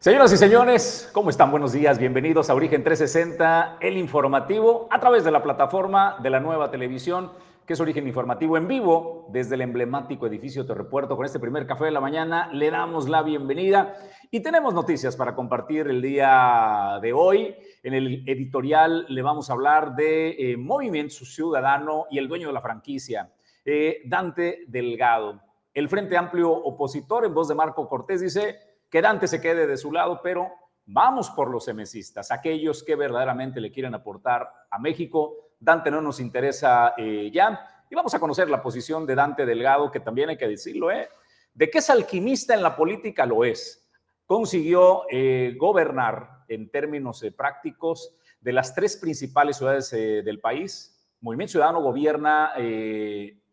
Señoras y señores, ¿cómo están? Buenos días, bienvenidos a Origen 360, el informativo, a través de la plataforma de la nueva televisión, que es Origen Informativo en vivo, desde el emblemático edificio Terrepuerto. Con este primer café de la mañana le damos la bienvenida y tenemos noticias para compartir el día de hoy. En el editorial le vamos a hablar de eh, Movimiento Ciudadano y el dueño de la franquicia, eh, Dante Delgado. El Frente Amplio opositor, en voz de Marco Cortés, dice que Dante se quede de su lado, pero vamos por los semesistas, aquellos que verdaderamente le quieren aportar a México. Dante no nos interesa eh, ya. Y vamos a conocer la posición de Dante Delgado, que también hay que decirlo, ¿eh? De que es alquimista en la política, lo es. Consiguió eh, gobernar en términos eh, prácticos de las tres principales ciudades del país. Movimiento Ciudadano gobierna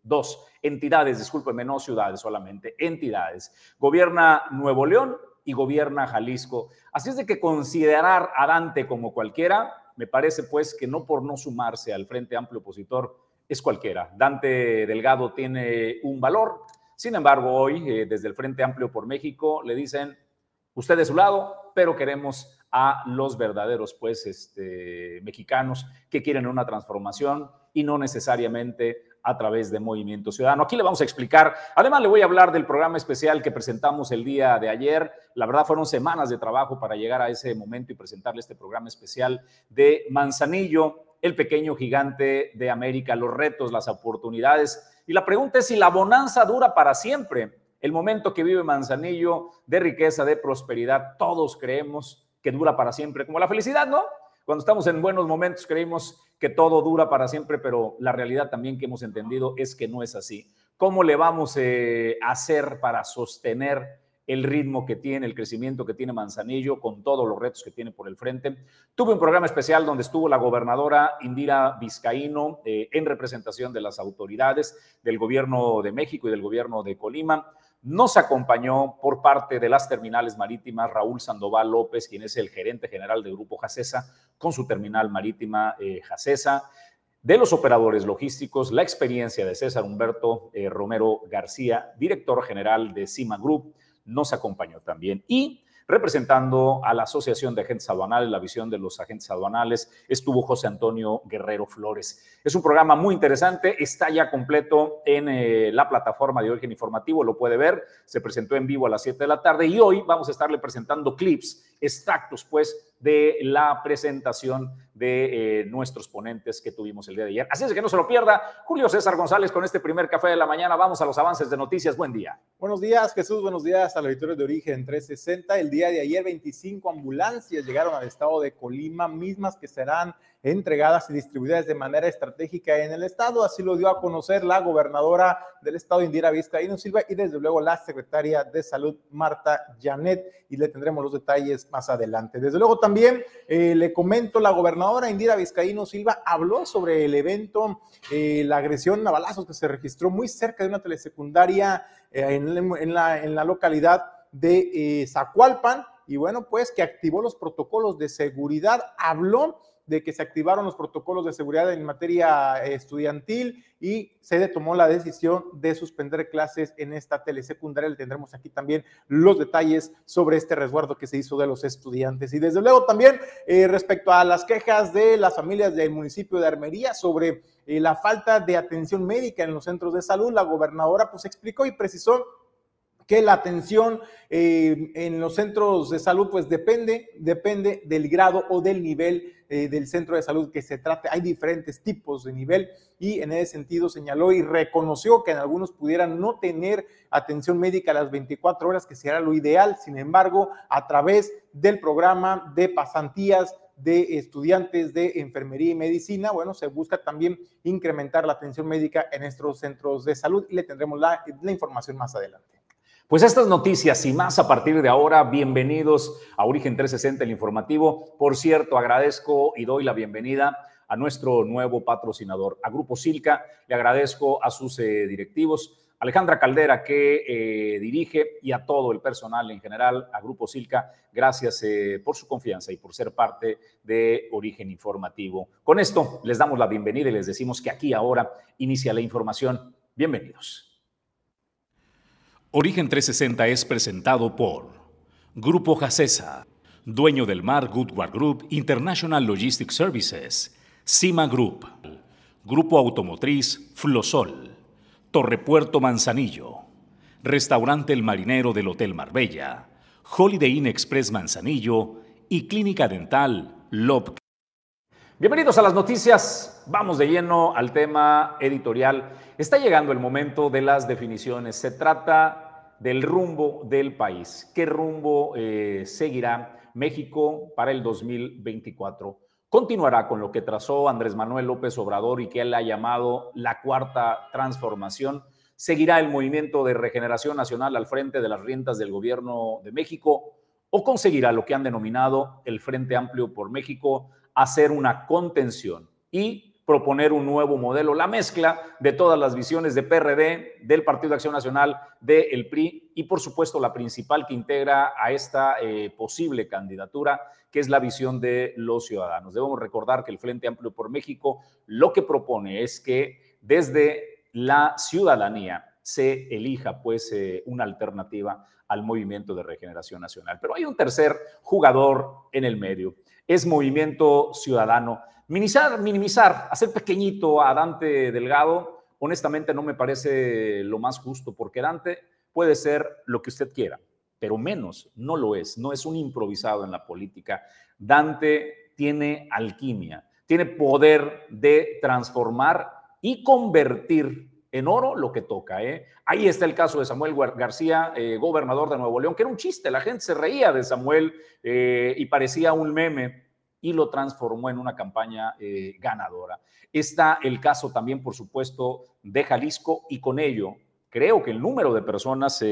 dos entidades, discúlpeme, no ciudades solamente, entidades. Gobierna Nuevo León y gobierna Jalisco. Así es de que considerar a Dante como cualquiera, me parece pues que no por no sumarse al Frente Amplio Opositor es cualquiera. Dante Delgado tiene un valor. Sin embargo, hoy eh, desde el Frente Amplio por México le dicen, usted de su lado, pero queremos a los verdaderos pues este, mexicanos que quieren una transformación y no necesariamente a través de Movimiento Ciudadano. Aquí le vamos a explicar, además le voy a hablar del programa especial que presentamos el día de ayer. La verdad fueron semanas de trabajo para llegar a ese momento y presentarle este programa especial de Manzanillo, el pequeño gigante de América, los retos, las oportunidades. Y la pregunta es si la bonanza dura para siempre. El momento que vive Manzanillo de riqueza, de prosperidad, todos creemos que dura para siempre, como la felicidad, ¿no? Cuando estamos en buenos momentos creemos que todo dura para siempre, pero la realidad también que hemos entendido es que no es así. ¿Cómo le vamos eh, a hacer para sostener el ritmo que tiene, el crecimiento que tiene Manzanillo, con todos los retos que tiene por el frente. Tuve un programa especial donde estuvo la gobernadora Indira Vizcaíno eh, en representación de las autoridades del gobierno de México y del gobierno de Colima. Nos acompañó por parte de las terminales marítimas Raúl Sandoval López, quien es el gerente general del Grupo Jacesa, con su terminal marítima eh, Jacesa. De los operadores logísticos, la experiencia de César Humberto eh, Romero García, director general de Cima Group, nos acompañó también. Y representando a la Asociación de Agentes Aduanales, la visión de los agentes aduanales, estuvo José Antonio Guerrero Flores. Es un programa muy interesante, está ya completo en eh, la plataforma de Origen Informativo, lo puede ver, se presentó en vivo a las 7 de la tarde y hoy vamos a estarle presentando clips, extractos pues de la presentación de eh, nuestros ponentes que tuvimos el día de ayer. Así es que no se lo pierda. Julio César González con este primer café de la mañana. Vamos a los avances de noticias. Buen día. Buenos días, Jesús. Buenos días a la Victoria de Origen 360. El día de ayer, 25 ambulancias llegaron al estado de Colima, mismas que serán entregadas y distribuidas de manera estratégica en el estado. Así lo dio a conocer la gobernadora del estado, Indira Vizcaíno Silva, y desde luego la secretaria de Salud, Marta Janet, y le tendremos los detalles más adelante. Desde luego también eh, le comento, la gobernadora Indira Vizcaíno Silva habló sobre el evento, eh, la agresión a balazos que se registró muy cerca de una telesecundaria eh, en, la, en la localidad de Zacualpan, y bueno, pues que activó los protocolos de seguridad, habló de que se activaron los protocolos de seguridad en materia estudiantil y se tomó la decisión de suspender clases en esta telesecundaria. Le tendremos aquí también los detalles sobre este resguardo que se hizo de los estudiantes. Y desde luego también eh, respecto a las quejas de las familias del municipio de Armería sobre eh, la falta de atención médica en los centros de salud, la gobernadora pues explicó y precisó que la atención eh, en los centros de salud pues depende, depende del grado o del nivel eh, del centro de salud que se trate. Hay diferentes tipos de nivel y en ese sentido señaló y reconoció que en algunos pudieran no tener atención médica a las 24 horas, que sería lo ideal. Sin embargo, a través del programa de pasantías de estudiantes de enfermería y medicina, bueno, se busca también incrementar la atención médica en estos centros de salud y le tendremos la información más adelante. Pues estas noticias y más a partir de ahora, bienvenidos a Origen 360, el informativo. Por cierto, agradezco y doy la bienvenida a nuestro nuevo patrocinador, a Grupo Silca. Le agradezco a sus eh, directivos, Alejandra Caldera, que eh, dirige, y a todo el personal en general, a Grupo Silca. Gracias eh, por su confianza y por ser parte de Origen Informativo. Con esto les damos la bienvenida y les decimos que aquí ahora inicia la información. Bienvenidos. Origen 360 es presentado por Grupo Jacesa, dueño del mar Goodward Group International Logistics Services, Cima Group, Grupo Automotriz Flosol, Torrepuerto Manzanillo, Restaurante El Marinero del Hotel Marbella, Holiday Inn Express Manzanillo y Clínica Dental Lobk. Bienvenidos a las noticias. Vamos de lleno al tema editorial. Está llegando el momento de las definiciones. Se trata del rumbo del país. ¿Qué rumbo eh, seguirá México para el 2024? Continuará con lo que trazó Andrés Manuel López Obrador y que él ha llamado la cuarta transformación. Seguirá el movimiento de regeneración nacional al frente de las riendas del gobierno de México o conseguirá lo que han denominado el Frente Amplio por México hacer una contención y proponer un nuevo modelo, la mezcla de todas las visiones de PRD, del Partido de Acción Nacional, del PRI y por supuesto la principal que integra a esta eh, posible candidatura, que es la visión de los ciudadanos. Debemos recordar que el Frente Amplio por México lo que propone es que desde la ciudadanía se elija pues eh, una alternativa al movimiento de regeneración nacional. Pero hay un tercer jugador en el medio es movimiento ciudadano. Minimizar, minimizar, hacer pequeñito a Dante Delgado, honestamente no me parece lo más justo, porque Dante puede ser lo que usted quiera, pero menos no lo es, no es un improvisado en la política. Dante tiene alquimia, tiene poder de transformar y convertir en oro lo que toca. ¿eh? Ahí está el caso de Samuel García, eh, gobernador de Nuevo León, que era un chiste, la gente se reía de Samuel eh, y parecía un meme y lo transformó en una campaña ganadora. Está el caso también, por supuesto, de Jalisco y con ello creo que el número de personas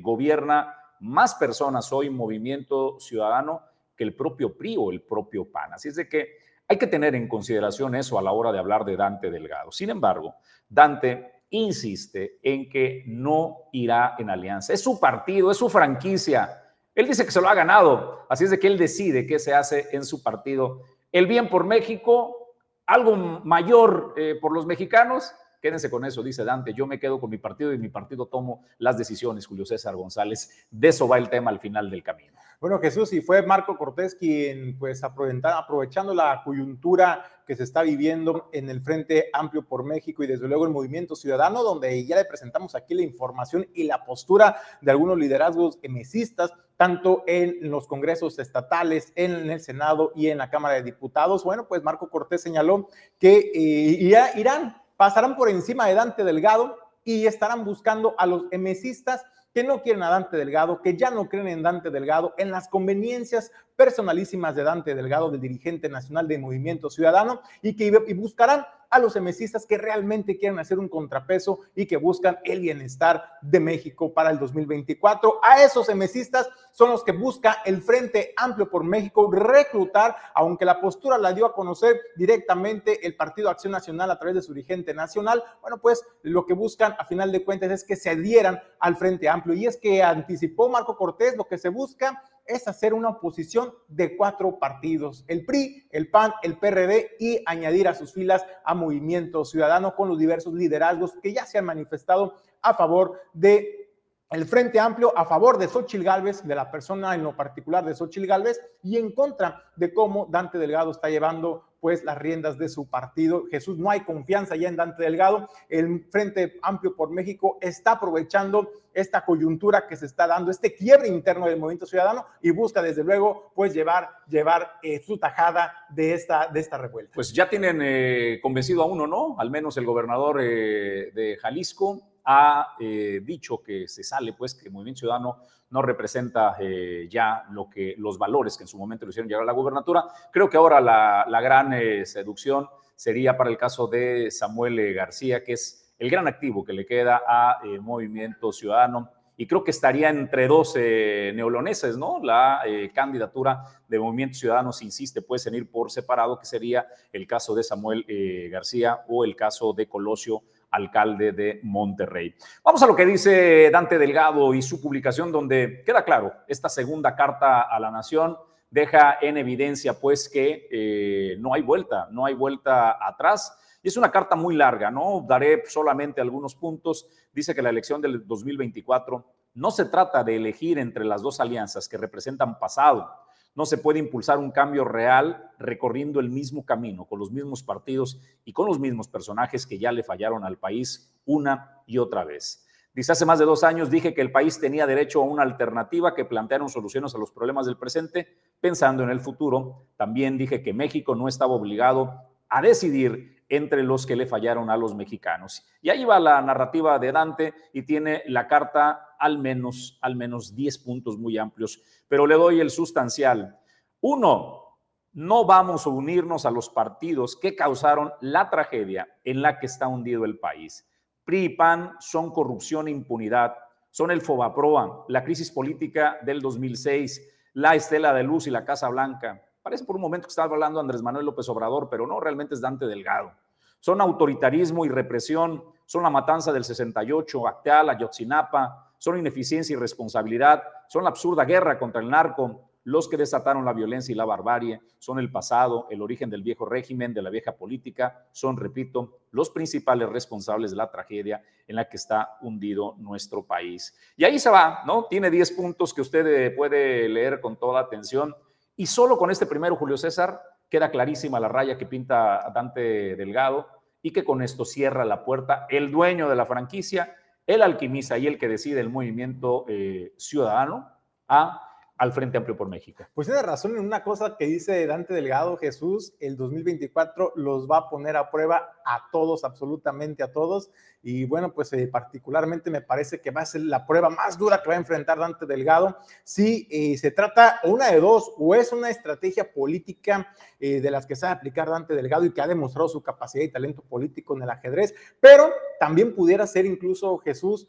gobierna más personas hoy Movimiento Ciudadano que el propio PRI o el propio PAN. Así es de que hay que tener en consideración eso a la hora de hablar de Dante Delgado. Sin embargo, Dante insiste en que no irá en alianza. Es su partido, es su franquicia. Él dice que se lo ha ganado, así es de que él decide qué se hace en su partido. El bien por México, algo mayor eh, por los mexicanos, quédense con eso, dice Dante, yo me quedo con mi partido y mi partido tomo las decisiones, Julio César González. De eso va el tema al final del camino. Bueno, Jesús, y fue Marco Cortés quien, pues, aprovechando la coyuntura que se está viviendo en el Frente Amplio por México y desde luego el Movimiento Ciudadano, donde ya le presentamos aquí la información y la postura de algunos liderazgos emesistas, tanto en los congresos estatales, en el Senado y en la Cámara de Diputados. Bueno, pues Marco Cortés señaló que eh, irán, pasarán por encima de Dante Delgado y estarán buscando a los emesistas que no quieren a Dante Delgado, que ya no creen en Dante Delgado, en las conveniencias personalísimas de Dante Delgado, del dirigente nacional de Movimiento Ciudadano, y que y buscarán a los emesistas que realmente quieren hacer un contrapeso y que buscan el bienestar de México para el 2024. A esos emesistas son los que busca el Frente Amplio por México reclutar, aunque la postura la dio a conocer directamente el Partido Acción Nacional a través de su dirigente nacional. Bueno, pues lo que buscan a final de cuentas es que se adhieran al Frente Amplio. Y es que anticipó Marco Cortés, lo que se busca es hacer una oposición de cuatro partidos, el PRI, el PAN, el PRD y añadir a sus filas a Movimiento Ciudadano con los diversos liderazgos que ya se han manifestado a favor de el Frente Amplio a favor de Xochil Gálvez, de la persona en lo particular de Xochil Gálvez, y en contra de cómo Dante Delgado está llevando pues las riendas de su partido. Jesús, no hay confianza ya en Dante Delgado. El Frente Amplio por México está aprovechando esta coyuntura que se está dando, este quiebre interno del movimiento ciudadano y busca desde luego pues llevar, llevar eh, su tajada de esta, de esta revuelta. Pues ya tienen eh, convencido a uno, ¿no? Al menos el gobernador eh, de Jalisco, ha eh, dicho que se sale, pues que Movimiento Ciudadano no representa eh, ya lo que, los valores que en su momento le hicieron llegar a la gubernatura. Creo que ahora la, gran eh, seducción sería para el caso de Samuel García, que es el gran activo que le queda a Movimiento Ciudadano. Y creo que estaría entre dos neoloneses, ¿no? La candidatura de Movimiento Ciudadano se insiste, pues, en ir por separado, que sería el caso de Samuel García o el caso de Colosio alcalde de Monterrey. Vamos a lo que dice Dante Delgado y su publicación donde queda claro, esta segunda carta a la nación deja en evidencia pues que eh, no hay vuelta, no hay vuelta atrás. Y es una carta muy larga, ¿no? Daré solamente algunos puntos. Dice que la elección del 2024 No se trata de elegir entre las dos alianzas que representan pasado. No se puede impulsar un cambio real recorriendo el mismo camino, con los mismos partidos y con los mismos personajes que ya le fallaron al país una y otra vez. Dice, hace más de dos años dije que el país tenía derecho a una alternativa que plantearon soluciones a los problemas del presente, pensando en el futuro. También dije que México no estaba obligado a decidir entre los que le fallaron a los mexicanos. Y ahí va la narrativa de Dante y tiene la carta al menos, al menos 10 puntos muy amplios, pero le doy el sustancial. Uno, no vamos a unirnos a los partidos que causaron la tragedia en la que está hundido el país. PRI y PAN son corrupción e impunidad, son el FOBAPROA, la crisis política del 2006, la Estela de Luz y la Casa Blanca. Parece por un momento que estaba hablando Andrés Manuel López Obrador, pero no, realmente es Dante Delgado. Son autoritarismo y represión, son la matanza del 68, Acteal, Ayotzinapa, son ineficiencia y responsabilidad, son la absurda guerra contra el narco, los que desataron la violencia y la barbarie son el pasado, el origen del viejo régimen, de la vieja política, son, repito, los principales responsables de la tragedia en la que está hundido nuestro país. Y ahí se va, ¿no? Tiene 10 puntos que usted puede leer con toda atención. Y solo con este primero, Julio César, queda clarísima la raya que pinta Dante Delgado y que con esto cierra la puerta el dueño de la franquicia, el alquimista y el que decide el movimiento eh, ciudadano a al Frente Amplio por México. Pues tiene razón en una cosa que dice Dante Delgado, Jesús, el 2024 los va a poner a prueba a todos, absolutamente a todos. Y bueno, pues eh, particularmente me parece que va a ser la prueba más dura que va a enfrentar Dante Delgado. Si eh, se trata una de dos, o es una estrategia política eh, de las que sabe aplicar Dante Delgado y que ha demostrado su capacidad y talento político en el ajedrez, pero también pudiera ser incluso Jesús,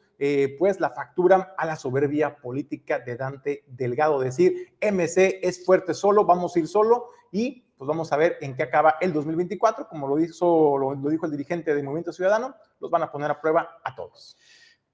pues la factura a la soberbia política de Dante Delgado. Decir, MC es fuerte solo, vamos a ir solo y pues vamos a ver en qué acaba el 2024. Como lo, hizo, lo, dijo el dirigente del Movimiento Ciudadano, los van a poner a prueba a todos.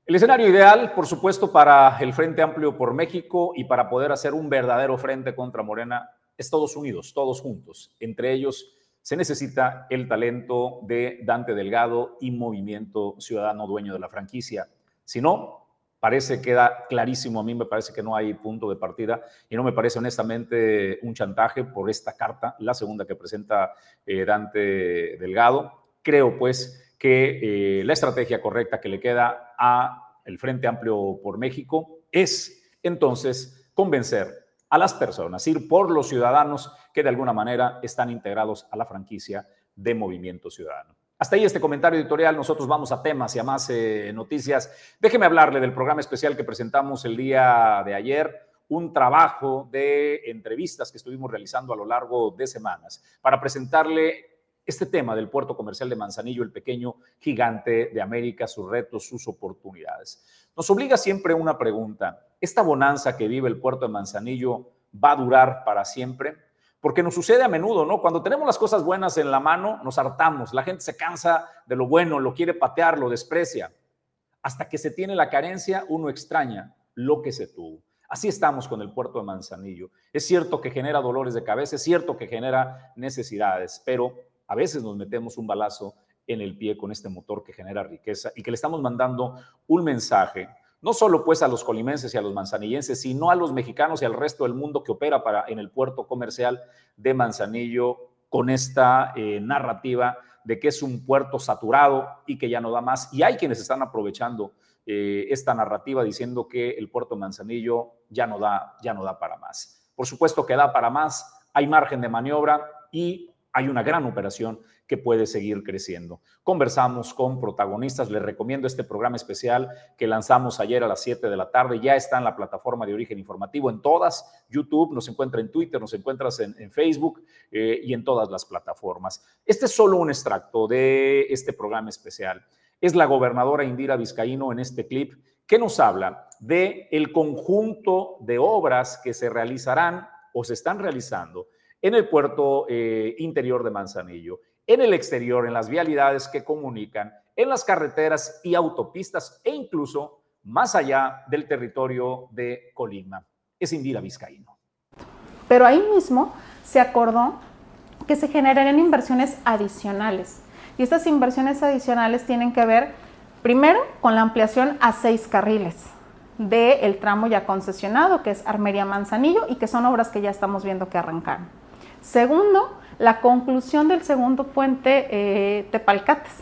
El escenario ideal, por supuesto, para el Frente Amplio por México y para poder hacer un verdadero frente contra Morena es todos unidos, todos juntos. Entre ellos se necesita el talento de Dante Delgado y Movimiento Ciudadano, dueño de la franquicia. Si no, parece, queda clarísimo, a mí me parece que no hay punto de partida y no me parece honestamente un chantaje por esta carta, la segunda que presenta eh, Dante Delgado. Creo pues que eh, la estrategia correcta que le queda a el Frente Amplio por México es entonces convencer a las personas, ir por los ciudadanos que de alguna manera están integrados a la franquicia de Movimiento Ciudadano. Hasta ahí este comentario editorial. Nosotros vamos a temas y a más eh, noticias. Déjeme hablarle del programa especial que presentamos el día de ayer, un trabajo de entrevistas que estuvimos realizando a lo largo de semanas para presentarle este tema del puerto comercial de Manzanillo, el pequeño gigante de América, sus retos, sus oportunidades. Nos obliga siempre una pregunta. ¿Esta bonanza que vive el puerto de Manzanillo va a durar para siempre? Porque nos sucede a menudo, ¿no? Cuando tenemos las cosas buenas en la mano, nos hartamos. La gente se cansa de lo bueno, lo quiere patear, lo desprecia. Hasta que se tiene la carencia, uno extraña lo que se tuvo. Así estamos con el puerto de Manzanillo. Es cierto que genera dolores de cabeza, es cierto que genera necesidades, pero a veces nos metemos un balazo en el pie con este motor que genera riqueza y que le estamos mandando un mensaje no solo pues a los colimenses y a los manzanillenses, sino a los mexicanos y al resto del mundo que opera en el puerto comercial de Manzanillo con esta eh, narrativa de que es un puerto saturado y que ya no da más. Y hay quienes están aprovechando eh, esta narrativa diciendo que el puerto Manzanillo ya no, da, ya no da para más. Por supuesto que da para más, hay margen de maniobra y hay una gran operación que puede seguir creciendo. Conversamos con protagonistas, les recomiendo este programa especial que lanzamos ayer a las 7 de la tarde, ya está en la plataforma de origen informativo, en todas, YouTube, nos encuentra en Twitter, nos encuentras en, Facebook eh, y en todas las plataformas. Este es solo un extracto de este programa especial. Es la gobernadora Indira Vizcaíno en este clip que nos habla de el conjunto de obras que se realizarán o se están realizando en el puerto eh, interior de Manzanillo, en el exterior, en las vialidades que comunican, en las carreteras y autopistas e incluso más allá del territorio de Colima. Es Indira Vizcaíno. Pero ahí mismo se acordó que se generarían inversiones adicionales. Y estas inversiones adicionales tienen que ver, primero, con la ampliación a seis carriles del tramo ya concesionado, que es Armería Manzanillo, y que son obras que ya estamos viendo que arrancaron. Segundo, la conclusión del segundo puente eh, Tepalcates,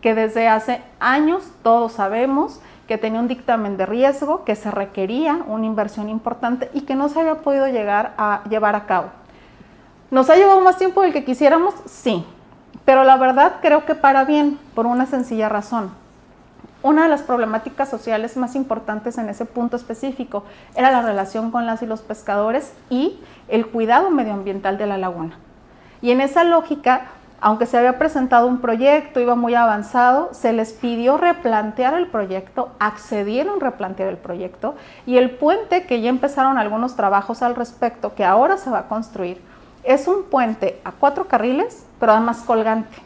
que desde hace años todos sabemos que tenía un dictamen de riesgo, que se requería una inversión importante y que no se había podido llegar a llevar a cabo. ¿Nos ha llevado más tiempo del que quisiéramos? Sí, pero la verdad creo que para bien, por una sencilla razón. Una de las problemáticas sociales más importantes en ese punto específico era la relación con las y los pescadores y el cuidado medioambiental de la laguna. Y en esa lógica, aunque se había presentado un proyecto, iba muy avanzado, se les pidió replantear el proyecto, accedieron a replantear el proyecto y el puente, que ya empezaron algunos trabajos al respecto, que ahora se va a construir, es un puente a cuatro carriles, pero además colgante,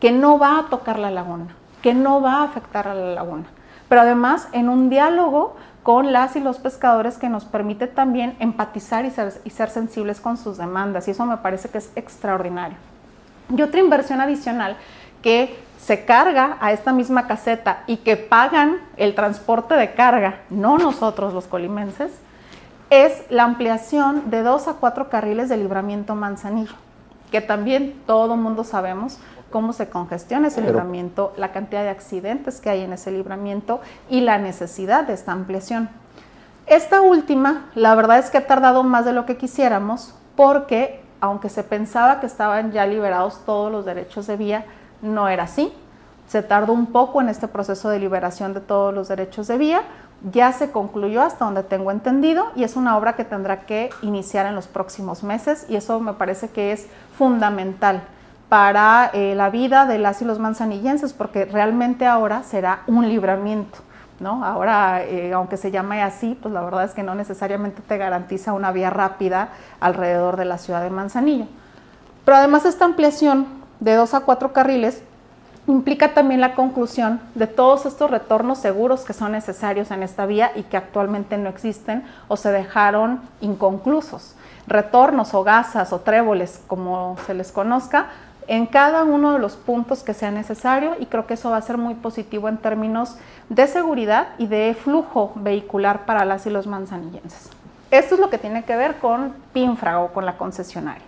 que no va a tocar la laguna, que no va a afectar a la laguna, pero además en un diálogo con las y los pescadores que nos permite también empatizar y ser, sensibles con sus demandas, y eso me parece que es extraordinario. Y otra inversión adicional que se carga a esta misma caseta y que pagan el transporte de carga, no nosotros los colimenses, es la ampliación de dos a cuatro carriles de libramiento Manzanillo, que también todo mundo sabemos cómo se congestiona ese libramiento, la cantidad de accidentes que hay en ese libramiento y la necesidad de esta ampliación. Esta última, la verdad es que ha tardado más de lo que quisiéramos porque aunque se pensaba que estaban ya liberados todos los derechos de vía, no era así. Se tardó un poco en este proceso de liberación de todos los derechos de vía, ya se concluyó hasta donde tengo entendido y es una obra que tendrá que iniciar en los próximos meses y eso me parece que es fundamental para eh, la vida de las y los manzanillenses porque realmente ahora será un libramiento. ¿No? Ahora, eh, aunque se llame así, pues la verdad es que no necesariamente te garantiza una vía rápida alrededor de la ciudad de Manzanillo. Pero además esta ampliación de dos a cuatro carriles implica también la conclusión de todos estos retornos seguros que son necesarios en esta vía y que actualmente no existen o se dejaron inconclusos. Retornos o gasas o tréboles, como se les conozca, en cada uno de los puntos que sea necesario y creo que eso va a ser muy positivo en términos de seguridad y de flujo vehicular para las y los manzanillenses. Esto es lo que tiene que ver con PINFRA o con la concesionaria.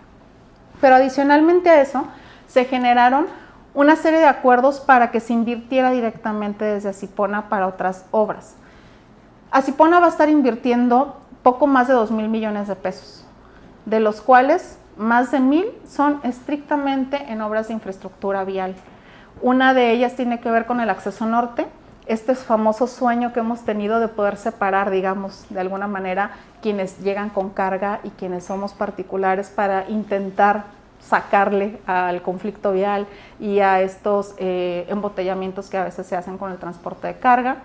Pero adicionalmente a eso, se generaron una serie de acuerdos para que se invirtiera directamente desde Asipona para otras obras. Asipona va a estar invirtiendo poco más de 2 mil millones de pesos, de los cuales más de mil son estrictamente en obras de infraestructura vial. Una de ellas tiene que ver con el acceso norte, este famoso sueño que hemos tenido de poder separar, digamos, de alguna manera, quienes llegan con carga y quienes somos particulares para intentar sacarle al conflicto vial y a estos eh, embotellamientos que a veces se hacen con el transporte de carga.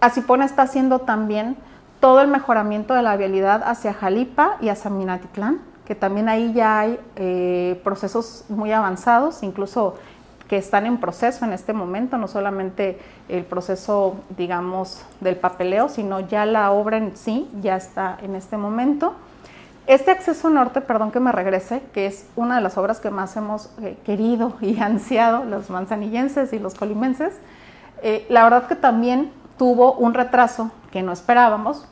Asipona está haciendo también todo el mejoramiento de la vialidad hacia Jalipa y hacia Minatitlán, que también ahí ya hay eh, procesos muy avanzados, incluso que están en proceso en este momento, no solamente el proceso, digamos, del papeleo, sino ya la obra en sí ya está en este momento. Este acceso norte, perdón que me regrese, que es una de las obras que más hemos eh, querido y ansiado los manzanillenses y los colimenses, eh, la verdad que también tuvo un retraso que no esperábamos,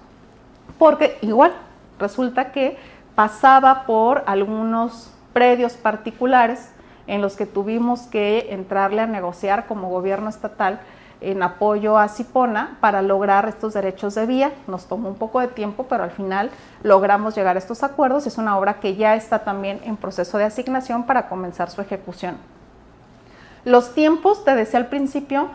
porque igual resulta que pasaba por algunos predios particulares en los que tuvimos que entrarle a negociar como gobierno estatal en apoyo a Cipona para lograr estos derechos de vía. Nos tomó un poco de tiempo, pero al final logramos llegar a estos acuerdos. Es una obra que ya está también en proceso de asignación para comenzar su ejecución. Los tiempos, te decía al principio,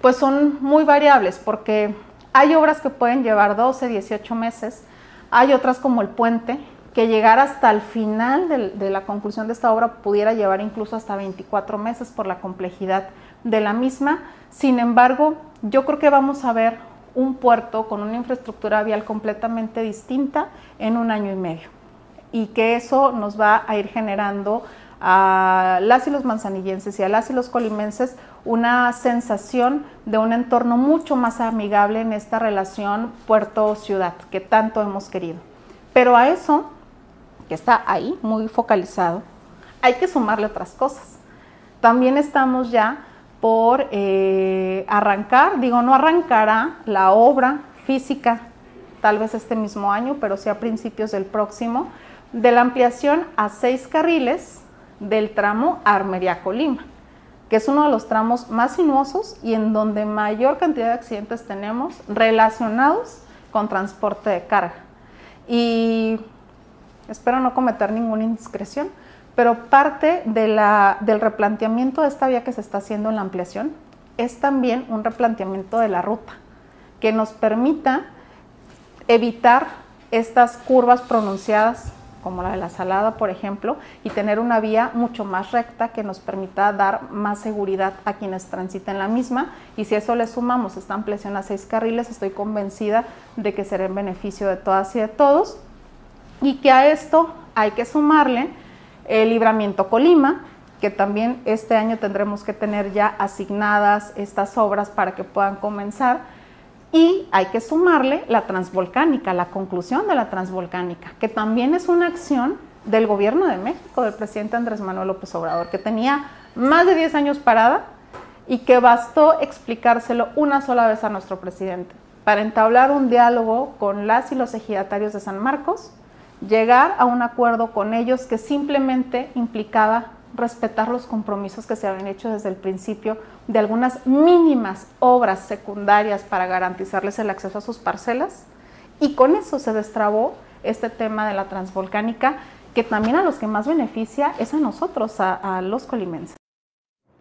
pues son muy variables porque hay obras que pueden llevar 12, 18 meses, hay otras como el puente, que llegar hasta el final de, de la conclusión de esta obra pudiera llevar incluso hasta 24 meses por la complejidad de la misma. Sin embargo, yo creo que vamos a ver un puerto con una infraestructura vial completamente distinta en un año y medio y que eso nos va a ir generando a las y los manzanillenses y a las y los colimenses una sensación de un entorno mucho más amigable en esta relación puerto-ciudad que tanto hemos querido. Pero a eso, que está ahí muy focalizado, hay que sumarle otras cosas. También estamos ya por eh, arrancar, digo, no arrancará la obra física, tal vez este mismo año, pero sí a principios del próximo, de la ampliación a seis carriles del tramo Armería-Colima, que es uno de los tramos más sinuosos y en donde mayor cantidad de accidentes tenemos relacionados con transporte de carga. Y espero no cometer ninguna indiscreción, pero parte del replanteamiento de esta vía que se está haciendo en la ampliación es también un replanteamiento de la ruta que nos permita evitar estas curvas pronunciadas como la de la Salada, por ejemplo, y tener una vía mucho más recta que nos permita dar más seguridad a quienes transiten la misma. Y si eso le sumamos esta ampliación a seis carriles, estoy convencida de que será en beneficio de todas y de todos. Y que a esto hay que sumarle el libramiento Colima, que también este año tendremos que tener ya asignadas estas obras para que puedan comenzar. Y hay que sumarle la transvolcánica, la conclusión de la transvolcánica, que también es una acción del gobierno de México, del presidente Andrés Manuel López Obrador, que tenía más de 10 años parada y que bastó explicárselo una sola vez a nuestro presidente para entablar un diálogo con las y los ejidatarios de San Marcos, llegar a un acuerdo con ellos que simplemente implicaba respetar los compromisos que se habían hecho desde el principio de algunas mínimas obras secundarias para garantizarles el acceso a sus parcelas. Y con eso se destrabó este tema de la transvolcánica, que también a los que más beneficia es a nosotros, a, los colimenses.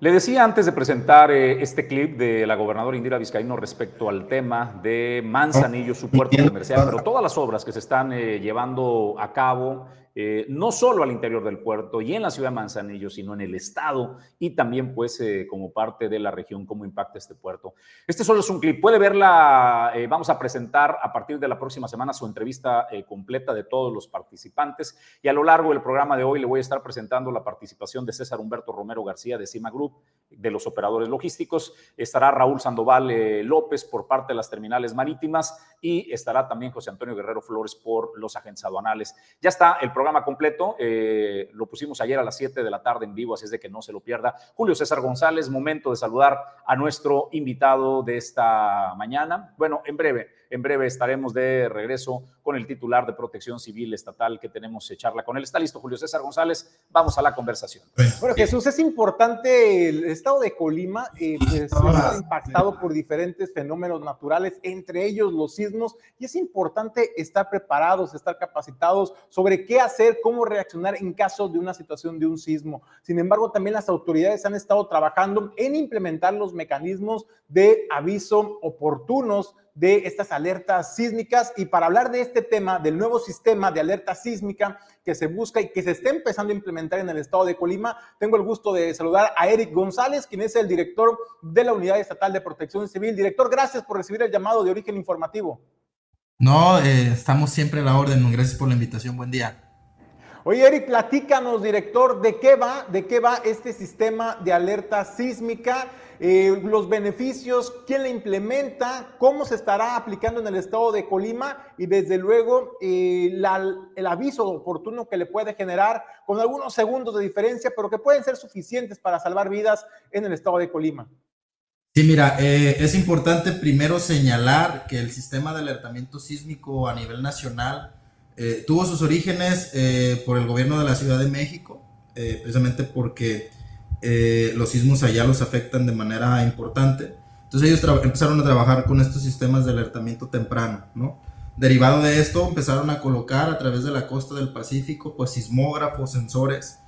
Le decía antes de presentar eh, este clip de la gobernadora Indira Vizcaíno respecto al tema de Manzanillo, su puerto comercial, pero todas las obras que se están eh, llevando a cabo eh, no solo al interior del puerto y en la ciudad de Manzanillo, sino en el estado y también pues eh, como parte de la región, cómo impacta este puerto. Este solo es un clip, puede verla, eh, vamos a presentar a partir de la próxima semana su entrevista completa de todos los participantes y a lo largo del programa de hoy le voy a estar presentando la participación de César Humberto Romero García de Cima Group, de los operadores logísticos, estará Raúl Sandoval López por parte de las terminales marítimas y estará también José Antonio Guerrero Flores por los agentes aduanales. Ya está el programa programa completo. Eh, lo pusimos ayer a las 7 de la tarde en vivo, así es de que no se lo pierda. Julio César González, momento de saludar a nuestro invitado de esta mañana. Bueno, en breve, en breve estaremos de regreso con el titular de Protección Civil Estatal que tenemos que charla con él. Está listo Julio César González. Vamos a la conversación. Bueno, Jesús, es importante, el estado de Colima eh, pues, está impactado por diferentes fenómenos naturales, entre ellos los sismos, y es importante estar preparados, estar capacitados sobre qué hacer, cómo reaccionar en caso de una situación de un sismo. Sin embargo, también las autoridades han estado trabajando en implementar los mecanismos de aviso oportunos de estas alertas sísmicas y para hablar de este tema, del nuevo sistema de alerta sísmica que se busca y que se está empezando a implementar en el estado de Colima, tengo el gusto de saludar a Eric González, quien es el director de la Unidad Estatal de Protección Civil. Director, gracias por recibir el llamado de origen informativo. No, eh, estamos siempre a la orden. Gracias por la invitación. Buen día. Oye, Eric, platícanos, director, ¿de qué va, de qué va este sistema de alerta sísmica? Eh, los beneficios, quién la implementa, cómo se estará aplicando en el estado de Colima y desde luego eh, el aviso oportuno que le puede generar con algunos segundos de diferencia, pero que pueden ser suficientes para salvar vidas en el estado de Colima. Sí, mira, eh, es importante primero señalar que el sistema de alertamiento sísmico a nivel nacional tuvo sus orígenes por el gobierno de la Ciudad de México, precisamente porque eh, los sismos allá los afectan de manera importante. Entonces ellos empezaron a trabajar con estos sistemas de alertamiento temprano, ¿no? Derivado de esto empezaron a colocar a través de la costa del Pacífico pues sismógrafos, sensores,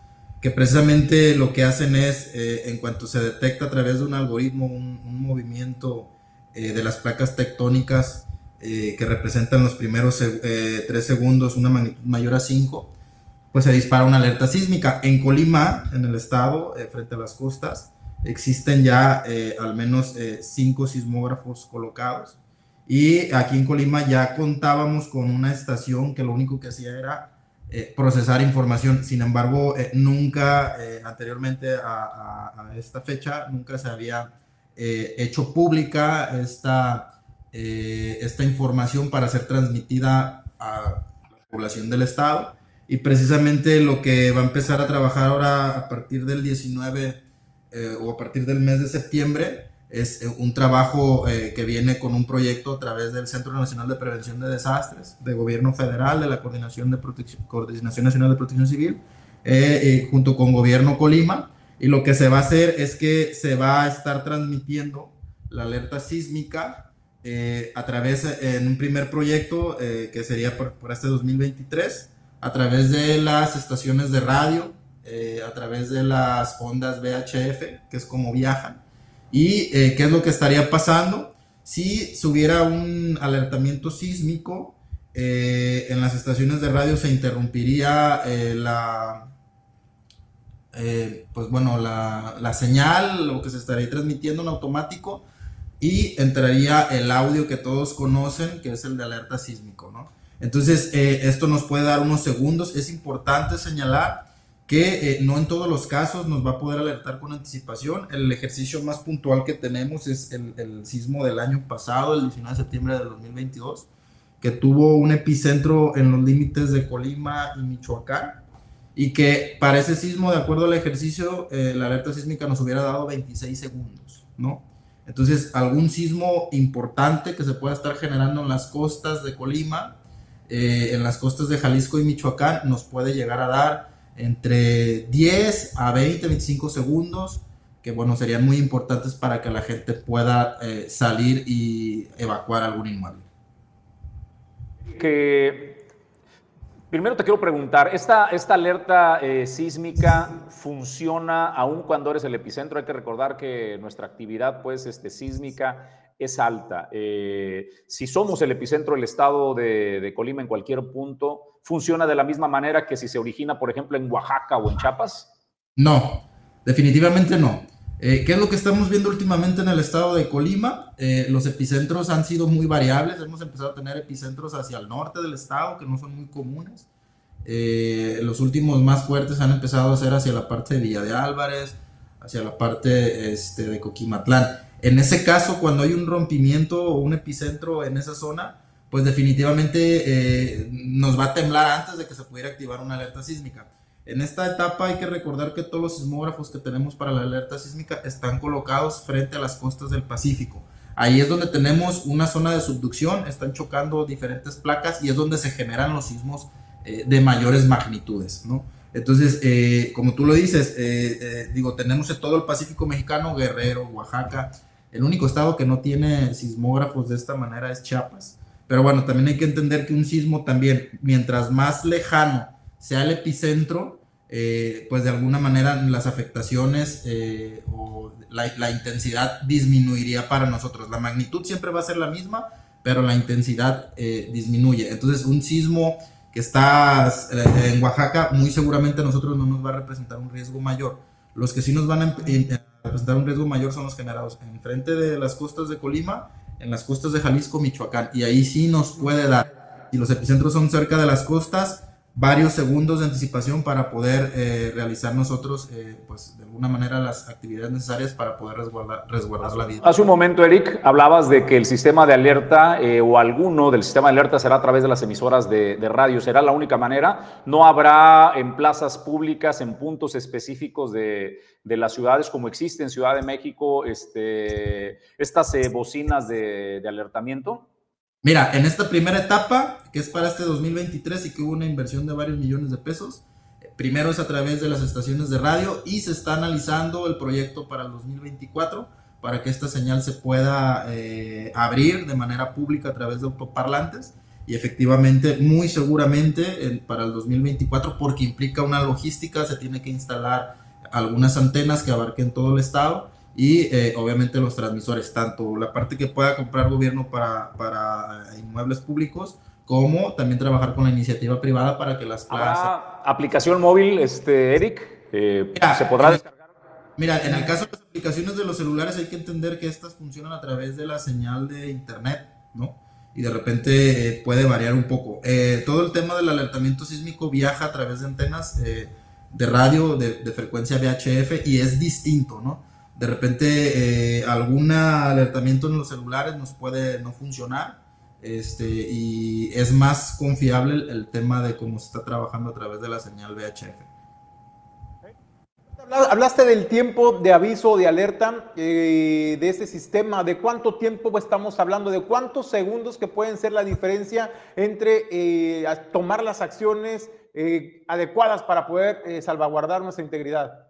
que precisamente lo que hacen es, eh, en cuanto se detecta a través de un algoritmo un, movimiento eh, de las placas tectónicas que representan los primeros 3 segundos, una magnitud mayor a 5, pues se dispara una alerta sísmica. En Colima, en el estado, eh, frente a las costas, existen ya eh, al menos eh, cinco sismógrafos colocados. Y aquí en Colima ya contábamos con una estación que lo único que hacía era procesar información. Sin embargo, nunca anteriormente a, a, esta fecha, nunca se había hecho pública esta, esta información para ser transmitida a la población del estado. Y precisamente lo que va a empezar a trabajar ahora a partir del 19 eh, o a partir del mes de septiembre es eh, un trabajo eh, que viene con un proyecto a través del Centro Nacional de Prevención de Desastres, de Gobierno Federal, de la Coordinación, de Coordinación Nacional de Protección Civil, eh, junto con Gobierno Colima. Y lo que se va a hacer es que se va a estar transmitiendo la alerta sísmica a través, en un primer proyecto que sería por, por, este 2023, a través de las estaciones de radio, a través de las ondas VHF, que es como viajan, ¿Y eh, qué es lo que estaría pasando? Si hubiera un alertamiento sísmico, eh, en las estaciones de radio se interrumpiría eh, la, pues bueno, la, la, señal, lo que se estaría transmitiendo en automático, y entraría el audio que todos conocen, que es el de alerta sísmico, ¿no? Entonces, esto nos puede dar unos segundos. Es importante señalar que eh, no en todos los casos nos va a poder alertar con anticipación. El ejercicio más puntual que tenemos es el, sismo del año pasado, el 19 de septiembre del 2022, que tuvo un epicentro en los límites de Colima y Michoacán, y que para ese sismo, de acuerdo al ejercicio, eh, la alerta sísmica nos hubiera dado 26 segundos, ¿no? Entonces, algún sismo importante que se pueda estar generando en las costas de Colima, eh, en las costas de Jalisco y Michoacán, nos puede llegar a dar entre 10 a 20, 25 segundos, que bueno, serían muy importantes para que la gente pueda eh, salir y evacuar algún inmueble. Que primero te quiero preguntar, ¿esta, esta alerta eh, sísmica funciona aún cuando eres el epicentro? Hay que recordar que nuestra actividad pues, este, sísmica es alta. Eh, si somos el epicentro del estado de, Colima en cualquier punto, ¿funciona de la misma manera que si se origina, por ejemplo, en Oaxaca o en Chiapas? No, definitivamente no. Eh, ¿Qué es lo que estamos viendo últimamente en el estado de Colima? Eh, los epicentros han sido muy variables. Hemos empezado a tener epicentros hacia el norte del estado, que no son muy comunes. los últimos más fuertes han empezado a ser hacia la parte de Villa de Álvarez, hacia la parte este, de Coquimatlán. En ese caso, cuando hay un rompimiento o un epicentro en esa zona, pues definitivamente eh, nos va a temblar antes de que se pudiera activar una alerta sísmica. En esta etapa hay que recordar que todos los sismógrafos que tenemos para la alerta sísmica están colocados frente a las costas del Pacífico. Ahí es donde tenemos una zona de subducción, están chocando diferentes placas y es donde se generan los sismos eh, de mayores magnitudes, ¿no? Entonces, eh, como tú lo dices, digo, tenemos en todo el Pacífico mexicano, Guerrero, Oaxaca, el único estado que no tiene sismógrafos de esta manera es Chiapas. Pero bueno, también hay que entender que un sismo también, mientras más lejano sea el epicentro, eh, pues de alguna manera las afectaciones eh, o la, intensidad disminuiría para nosotros. La magnitud siempre va a ser la misma, pero la intensidad eh, disminuye. Entonces un sismo que está en Oaxaca muy seguramente a nosotros no nos va a representar un riesgo mayor. Los que sí nos van a presentar un riesgo mayor son los generados en frente de las costas de Colima, en las costas de Jalisco, Michoacán, y ahí sí nos puede dar. Si los epicentros son cerca de las costas, varios segundos de anticipación para poder eh, realizar nosotros, eh, pues de alguna manera, las actividades necesarias para poder resguardar, resguardar, la vida. Hace un momento, Eric, hablabas de que el sistema de alerta eh, o alguno del sistema de alerta será a través de las emisoras de, radio. ¿Será la única manera? ¿No habrá en plazas públicas, en puntos específicos de, de las ciudades, como existe en Ciudad de México, este, estas bocinas de, de alertamiento? Mira, en esta primera etapa, que es para este 2023 y que hubo una inversión de varios millones de pesos, primero es a través de las estaciones de radio y se está analizando el proyecto para el 2024 para que esta señal se pueda eh, abrir de manera pública a través de autoparlantes y efectivamente, muy seguramente para el 2024, porque implica una logística, se tiene que instalar algunas antenas que abarquen todo el estado y eh, obviamente los transmisores, tanto la parte que pueda comprar gobierno para, para inmuebles públicos, como también trabajar con la iniciativa privada para que las plazas... aplicación móvil, este, Eric? Eh, ¿Se podrá descargar? Mira, en el caso de las aplicaciones de los celulares hay que entender que estas funcionan a través de la señal de internet, ¿no? Y de repente eh, puede variar un poco. todo el tema del alertamiento sísmico viaja a través de antenas de radio de, de frecuencia VHF y es distinto, ¿no? De repente eh, algún alertamiento en los celulares nos puede no funcionar este, y es más confiable el, tema de cómo se está trabajando a través de la señal VHF. Hablaste del tiempo de aviso, de alerta, eh, de este sistema. ¿De cuánto tiempo estamos hablando? ¿De cuántos segundos que pueden ser la diferencia entre eh, tomar las acciones eh, adecuadas para poder salvaguardar nuestra integridad?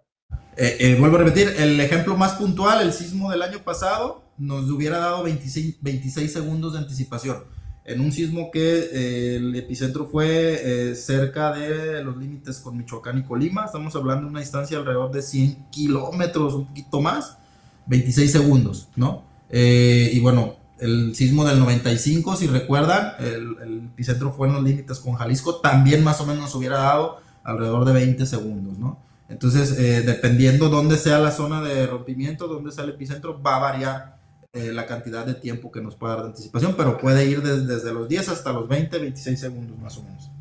Vuelvo a repetir, el ejemplo más puntual, el sismo del año pasado, nos hubiera dado 26, 26 segundos de anticipación en un sismo que eh, el epicentro fue eh, cerca de los límites con Michoacán y Colima. Estamos hablando de una distancia alrededor de 100 kilómetros, un poquito más, 26 segundos, ¿no? Eh, y bueno, el sismo del 95, si recuerdan, el, el, epicentro fue en los límites con Jalisco, también más o menos nos hubiera dado alrededor de 20 segundos, ¿no? Entonces, dependiendo dónde sea la zona de rompimiento, dónde sea el epicentro, va a variar eh, la cantidad de tiempo que nos puede dar de anticipación, pero puede ir desde los 10 hasta los 20, 26 segundos más o menos.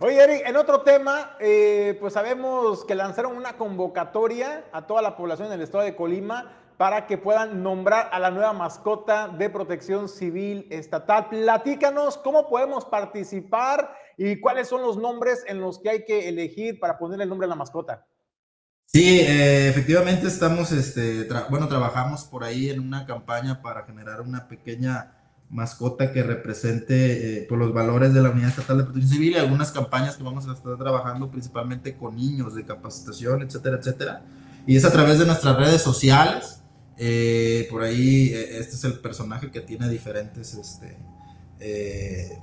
Oye, Eric, en otro tema, eh, pues sabemos que lanzaron una convocatoria a toda la población del estado de Colima para que puedan nombrar a la nueva mascota de protección civil estatal. Platícanos cómo podemos participar y cuáles son los nombres en los que hay que elegir para poner el nombre a la mascota. Sí, eh, efectivamente estamos, este, bueno, trabajamos por ahí en una campaña para generar una pequeña mascota que represente eh, por los valores de la Unidad Estatal de Protección Civil y algunas campañas que vamos a estar trabajando principalmente con niños de capacitación, etcétera, etcétera. Y es a través de nuestras redes sociales. Eh, por ahí, este es el personaje que tiene diferentes, este,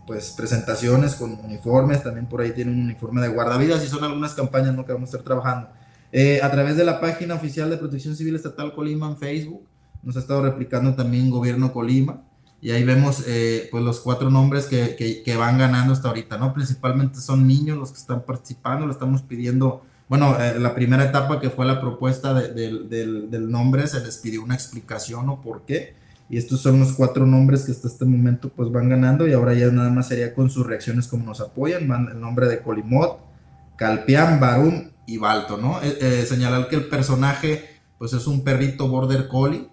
pues, presentaciones con uniformes. También por ahí tiene un uniforme de guardavidas y son algunas campañas ¿no? que vamos a estar trabajando. Eh, a través de la página oficial de Protección Civil Estatal Colima en Facebook, nos ha estado replicando también Gobierno Colima, y ahí vemos eh, pues los cuatro nombres que, que, van ganando hasta ahorita, ¿no? Principalmente son niños los que están participando, le estamos pidiendo, bueno, eh, la primera etapa que fue la propuesta del, del, nombre, se les pidió una explicación o por qué, y estos son los cuatro nombres que hasta este momento pues van ganando, y ahora ya nada más sería con sus reacciones como nos apoyan, el nombre de Colimot, Calpián, Barún y Balto, ¿no? Eh, eh, señalar que el personaje, pues es un perrito border collie,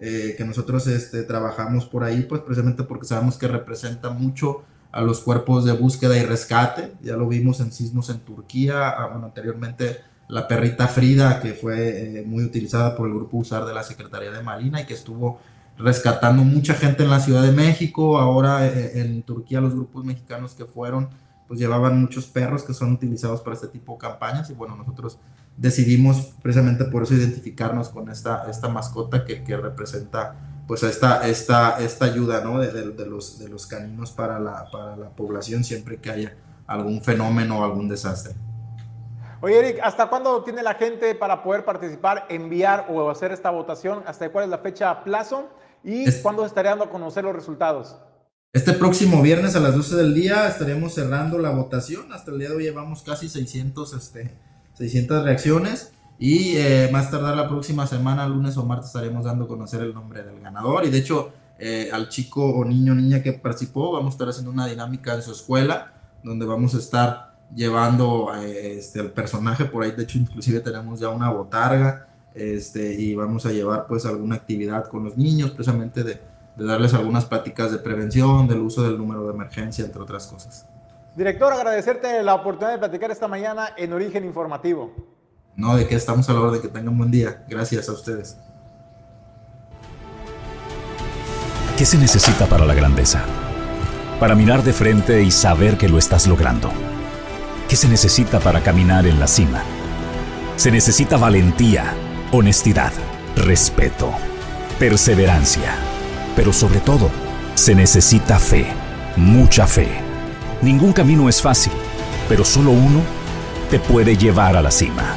que nosotros este, trabajamos por ahí, pues precisamente porque sabemos que representa mucho a los cuerpos de búsqueda y rescate, ya lo vimos en sismos en Turquía, ah, bueno, anteriormente la perrita Frida, que fue muy utilizada por el grupo USAR de la Secretaría de Marina y que estuvo rescatando mucha gente en la Ciudad de México, ahora en Turquía los grupos mexicanos que fueron pues llevaban muchos perros que son utilizados para este tipo de campañas y bueno, nosotros decidimos precisamente por eso identificarnos con esta, esta mascota que, que representa pues esta, esta, esta ayuda ¿no? de, de, los, de los caninos para la, para la población siempre que haya algún fenómeno o algún desastre. Oye, Eric, ¿hasta cuándo tiene la gente para poder participar, enviar o hacer esta votación? ¿Hasta cuál es la fecha a plazo? ¿Y cuándo estaría dando a conocer los resultados? Este próximo viernes a las 12 del día estaremos cerrando la votación. Hasta el día de hoy llevamos casi 600, este, 600 reacciones. Y eh, más tardar la próxima semana, lunes o martes, estaremos dando a conocer el nombre del ganador. Y de hecho, eh, al chico o niño o niña que participó, vamos a estar haciendo una dinámica en su escuela, donde vamos a estar llevando eh, este, el personaje. Por ahí, de hecho, inclusive tenemos ya una botarga. Este, y vamos a llevar pues alguna actividad con los niños, precisamente de, de darles algunas pláticas de prevención, del uso del número de emergencia, entre otras cosas. Director, agradecerte la oportunidad de platicar esta mañana en Origen Informativo. No, de que estamos a la hora de que tengan buen día. Gracias a ustedes. ¿Qué se necesita para la grandeza? Para mirar de frente y saber que lo estás logrando. ¿Qué se necesita para caminar en la cima? Se necesita valentía, honestidad, respeto, perseverancia pero sobre todo, se necesita fe, mucha fe. Ningún camino es fácil, pero solo uno te puede llevar a la cima.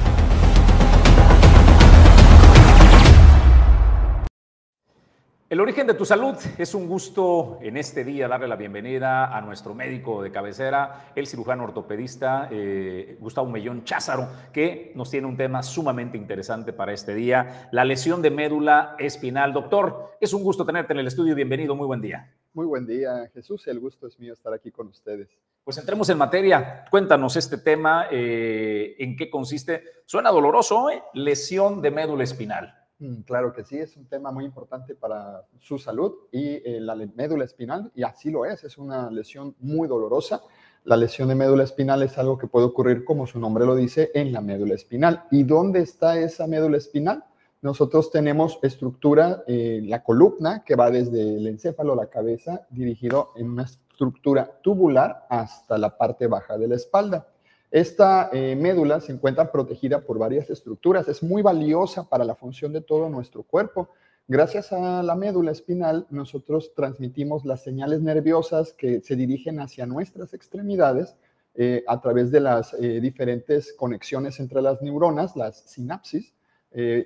El origen de tu salud es un gusto en este día darle la bienvenida a nuestro médico de cabecera, el cirujano ortopedista eh, Gustavo Mellón Cházaro, que nos tiene un tema sumamente interesante para este día, la lesión de médula espinal. Doctor, es un gusto tenerte en el estudio. Bienvenido, muy buen día. Muy buen día, Jesús. El gusto es mío estar aquí con ustedes. Pues entremos en materia. Cuéntanos este tema, eh, en qué consiste. Suena doloroso, ¿eh? Lesión de médula espinal. Mm, claro que sí, es un tema muy importante para su salud y eh, la médula espinal, y así lo es, es una lesión muy dolorosa. La lesión de médula espinal es algo que puede ocurrir, como su nombre lo dice, en la médula espinal. ¿Y dónde está esa médula espinal? Nosotros tenemos estructura, eh, la columna, que va desde el encéfalo, la cabeza, dirigido en una estructura tubular hasta la parte baja de la espalda. Esta eh, médula se encuentra protegida por varias estructuras. Es muy valiosa para la función de todo nuestro cuerpo. Gracias a la médula espinal, nosotros transmitimos las señales nerviosas que se dirigen hacia nuestras extremidades eh, a través de las eh, diferentes conexiones entre las neuronas, las sinapsis,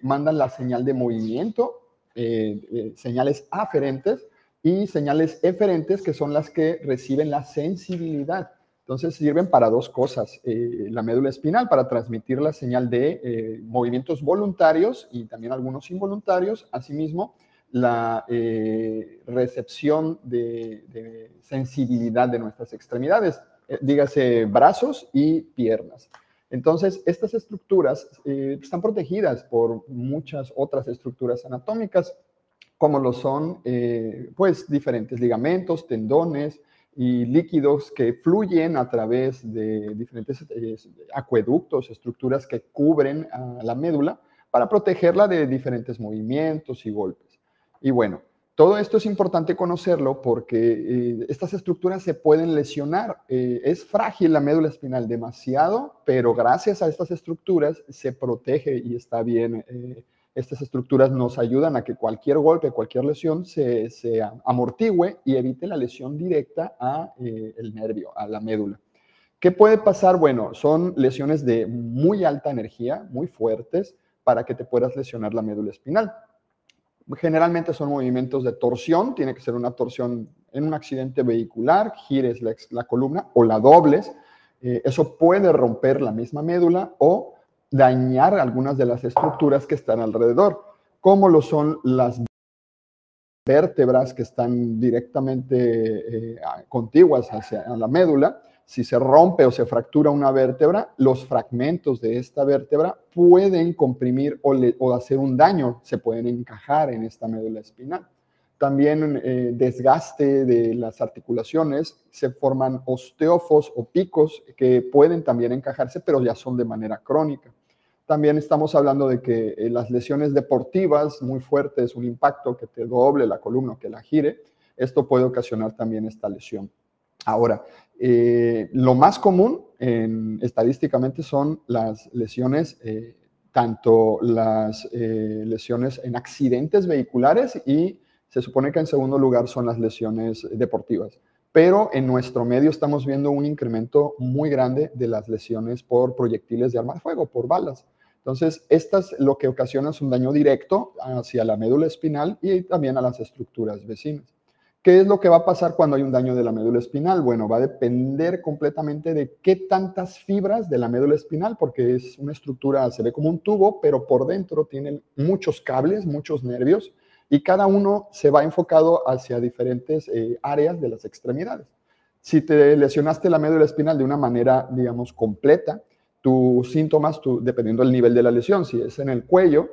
mandan la señal de movimiento, señales aferentes y señales eferentes, que son las que reciben la sensibilidad. Entonces sirven para dos cosas. Eh, la médula espinal para transmitir la señal de eh, movimientos voluntarios y también algunos involuntarios. Asimismo, la eh, recepción de, sensibilidad de nuestras extremidades, dígase brazos y piernas. Entonces, estas estructuras están protegidas por muchas otras estructuras anatómicas, como lo son, pues, diferentes ligamentos, tendones, y líquidos que fluyen a través de diferentes eh, acueductos, estructuras que cubren a la médula para protegerla de diferentes movimientos y golpes. Y bueno, todo esto es importante conocerlo porque eh, estas estructuras se pueden lesionar. Eh, es frágil la médula espinal demasiado, pero gracias a estas estructuras se protege y está bien estas estructuras nos ayudan a que cualquier golpe, cualquier lesión se, se amortigüe y evite la lesión directa a eh, el nervio, a la médula. ¿Qué puede pasar? Bueno, son lesiones de muy alta energía, muy fuertes, para que te puedas lesionar la médula espinal. Generalmente son movimientos de torsión, tiene que ser una torsión en un accidente vehicular, gires la, columna o la dobles. Eh, eso puede romper la misma médula o dañar algunas de las estructuras que están alrededor, como lo son las vértebras que están directamente eh, contiguas hacia la médula. Si se rompe o se fractura una vértebra, los fragmentos de esta vértebra pueden comprimir o, hacer un daño, se pueden encajar en esta médula espinal. También eh, desgaste de las articulaciones, se forman osteofos o picos que pueden también encajarse, pero ya son de manera crónica. También estamos hablando de que eh, las lesiones deportivas muy fuertes, un impacto que te doble la columna, que la gire, esto puede ocasionar también esta lesión. Ahora, eh, lo más común estadísticamente son las lesiones, tanto las lesiones en accidentes vehiculares y se supone que en segundo lugar son las lesiones deportivas. Pero en nuestro medio estamos viendo un incremento muy grande de las lesiones por proyectiles de arma de fuego, por balas. Entonces, estas lo que ocasiona un daño directo hacia la médula espinal y también a las estructuras vecinas. ¿Qué es lo que va a pasar cuando hay un daño de la médula espinal? Bueno, va a depender completamente de qué tantas fibras de la médula espinal, porque es una estructura, se ve como un tubo, pero por dentro tiene muchos cables, muchos nervios, y cada uno se va enfocado hacia diferentes eh, áreas de las extremidades. Si te lesionaste la médula espinal de una manera, digamos, completa, tus síntomas, dependiendo del nivel de la lesión, si es en el cuello,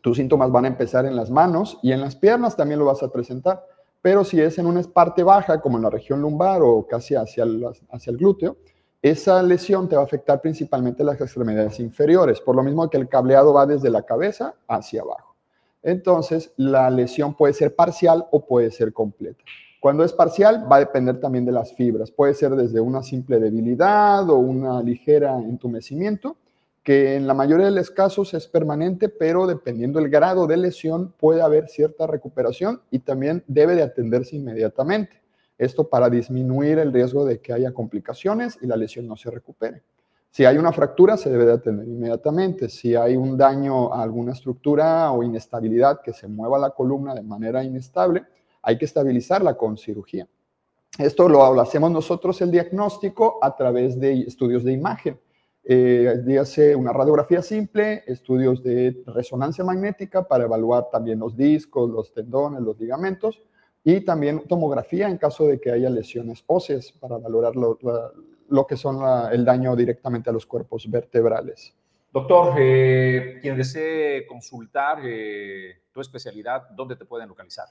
tus síntomas van a empezar en las manos y en las piernas también lo vas a presentar. Pero si es en una parte baja, como en la región lumbar o casi hacia el, hacia el glúteo, esa lesión te va a afectar principalmente las extremidades inferiores, por lo mismo que el cableado va desde la cabeza hacia abajo. Entonces, la lesión puede ser parcial o puede ser completa. Cuando es parcial, va a depender también de las fibras. Puede ser desde una simple debilidad o una ligera entumecimiento, que en la mayoría de los casos es permanente, pero dependiendo del grado de lesión puede haber cierta recuperación y también debe de atenderse inmediatamente. Esto para disminuir el riesgo de que haya complicaciones y la lesión no se recupere. Si hay una fractura, se debe de atender inmediatamente. Si hay un daño a alguna estructura o inestabilidad que se mueva la columna de manera inestable, hay que estabilizarla con cirugía. Esto lo, hacemos nosotros el diagnóstico a través de estudios de imagen. Eh, dígase una radiografía simple, estudios de resonancia magnética para evaluar también los discos, los tendones, los ligamentos y también tomografía en caso de que haya lesiones óseas para valorar lo, que son el daño directamente a los cuerpos vertebrales. Doctor, eh, quien desee consultar eh, tu especialidad, ¿dónde te pueden localizar?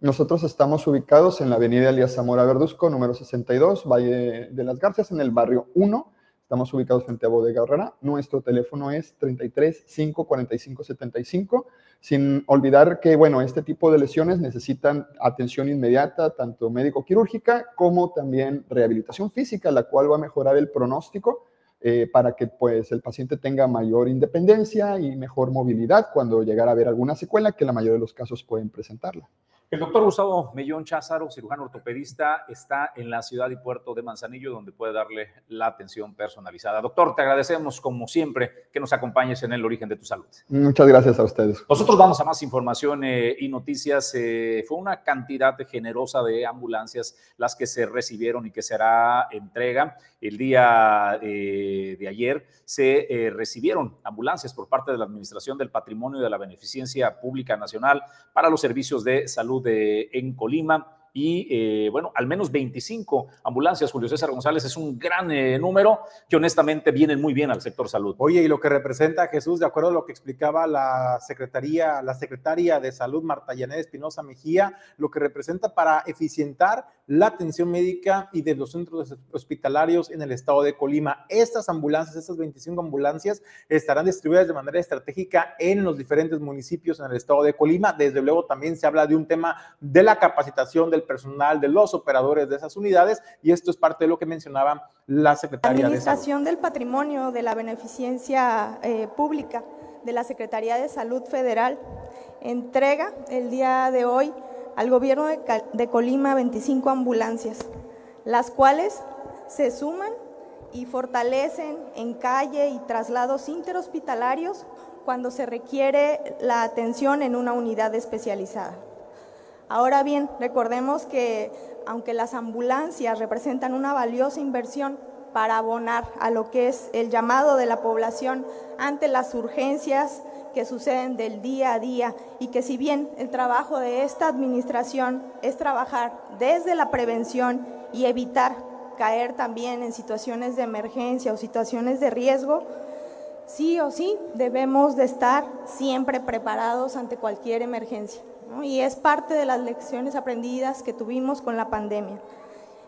Nosotros estamos ubicados en la avenida Elías Zamora Verduzco, número 62, Valle de las Garcias, en el barrio 1. Estamos ubicados frente a Bodega Herrera. Nuestro teléfono es 33 5 45 75. Sin olvidar que, bueno, este tipo de lesiones necesitan atención inmediata, tanto médico-quirúrgica como también rehabilitación física, la cual va a mejorar el pronóstico eh, para que pues, el paciente tenga mayor independencia y mejor movilidad cuando llegara a haber alguna secuela que la mayoría de los casos pueden presentarla. El doctor Gustavo Mellón Cházaro, cirujano ortopedista, está en la ciudad y puerto de Manzanillo, donde puede darle la atención personalizada. Doctor, te agradecemos como siempre que nos acompañes en el origen de tu salud. Muchas gracias a ustedes. Nosotros vamos a más información eh, y noticias. Eh, fue una cantidad generosa de ambulancias las que se recibieron y que será entrega. El día eh, de ayer se recibieron ambulancias por parte de la Administración del Patrimonio y de la Beneficencia Pública Nacional para los servicios de salud en Colima y eh, bueno, al menos 25 ambulancias, Julio César González, es un gran eh, número que honestamente vienen muy bien al sector salud. Oye, y lo que representa Jesús, de acuerdo a lo que explicaba la Secretaría, la Secretaria de Salud, Marta Yanet Espinosa Mejía, lo que representa para eficientar la atención médica y de los centros hospitalarios en el estado de Colima. Estas ambulancias, estas 25 ambulancias, estarán distribuidas de manera estratégica en los diferentes municipios en el estado de Colima. Desde luego también se habla de un tema de la capacitación del personal, de los operadores de esas unidades, y esto es parte de lo que mencionaba la Secretaría Administración del Patrimonio de la Beneficencia eh, Pública de la Secretaría de Salud Federal entrega el día de hoy al gobierno de, de Colima 25 ambulancias, las cuales se suman y fortalecen en calle y traslados interhospitalarios cuando se requiere la atención en una unidad especializada. Ahora bien, recordemos que aunque las ambulancias representan una valiosa inversión para abonar a lo que es el llamado de la población ante las urgencias que suceden del día a día y que si bien el trabajo de esta administración es trabajar desde la prevención y evitar caer también en situaciones de emergencia o situaciones de riesgo, sí o sí debemos de estar siempre preparados ante cualquier emergencia y es parte de las lecciones aprendidas que tuvimos con la pandemia.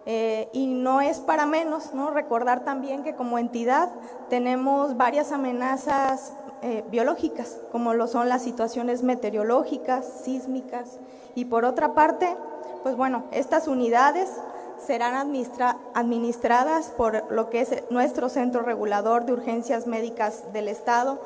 Eh, y no es para menos, ¿no? Recordar también que como entidad tenemos varias amenazas eh, biológicas, como lo son las situaciones meteorológicas, sísmicas, y por otra parte, pues bueno, estas unidades serán administradas por lo que es nuestro Centro Regulador de Urgencias Médicas del Estado,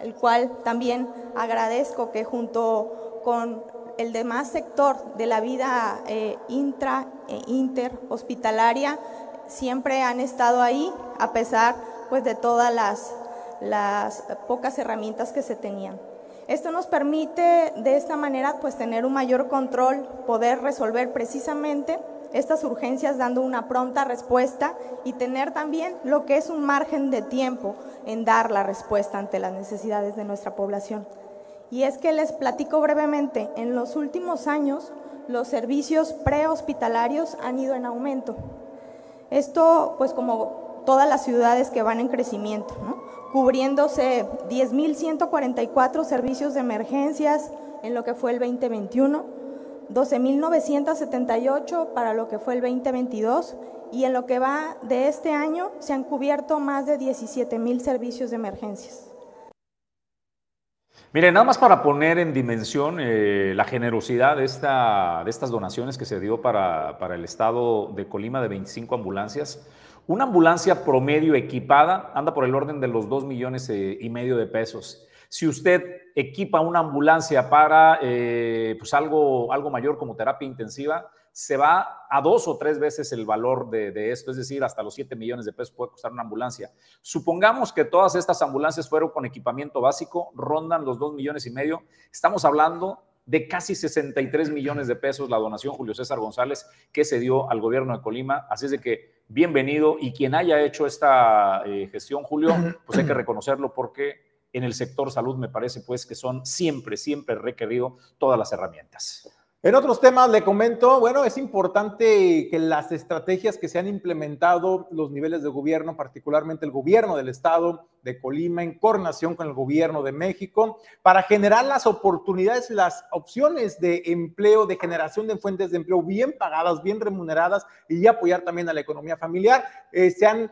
el cual también agradezco que junto con el demás sector de la vida eh, intra e interhospitalaria siempre han estado ahí a pesar pues de todas las, las pocas herramientas que se tenían. Esto nos permite de esta manera pues tener un mayor control, poder resolver precisamente estas urgencias dando una pronta respuesta y tener también lo que es un margen de tiempo en dar la respuesta ante las necesidades de nuestra población. Y es que les platico brevemente, en los últimos años los servicios prehospitalarios han ido en aumento. Esto, pues como todas las ciudades que van en crecimiento, cubriéndose 10.144 servicios de emergencias en lo que fue el 2021, 12.978 para lo que fue el 2022 y en lo que va de este año se han cubierto más de 17.000 servicios de emergencias. Mire, nada más para poner en dimensión eh, la generosidad de, esta, de estas donaciones que se dio para, el estado de Colima de 25 ambulancias. Una ambulancia promedio equipada anda por el orden de los 2 millones eh, y medio de pesos. Si usted equipa una ambulancia para eh, pues algo, algo mayor como terapia intensiva, se va a dos o tres veces el valor de, esto, es decir, hasta los 7 millones de pesos puede costar una ambulancia. Supongamos que todas estas ambulancias fueron con equipamiento básico, rondan los 2 millones y medio. Estamos hablando de casi 63 millones de pesos la donación Julio César González que se dio al gobierno de Colima. Así es de que bienvenido y quien haya hecho esta eh, gestión, Julio, pues hay que reconocerlo porque en el sector salud me parece pues que son siempre, siempre requerido todas las herramientas. En otros temas le comento, bueno, es importante que las estrategias que se han implementado los niveles de gobierno, particularmente el gobierno del estado de Colima, en coordinación con el gobierno de México, para generar las oportunidades, las opciones de empleo, de generación de fuentes de empleo bien pagadas, bien remuneradas y apoyar también a la economía familiar. Eh, se han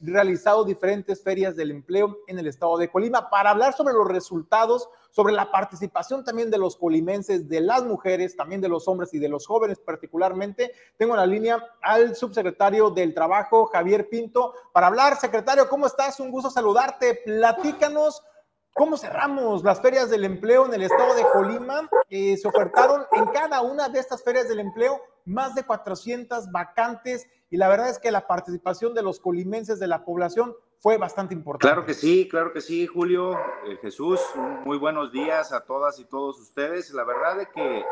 realizado diferentes ferias del empleo en el estado de Colima para hablar sobre los resultados sobre la participación también de los colimenses, de las mujeres, también de los hombres y de los jóvenes particularmente. Tengo en la línea al subsecretario del Trabajo, Javier Pinto, para hablar. Secretario, ¿cómo estás? Un gusto saludarte. Platícanos. ¿Cómo cerramos las ferias del empleo en el estado de Colima? Eh, se ofertaron en cada una de estas ferias del empleo más de 400 vacantes y la verdad es que la participación de los colimenses de la población fue bastante importante. Claro que sí, claro que sí, Julio, eh, Jesús, muy buenos días a todas y todos ustedes. La verdad es que,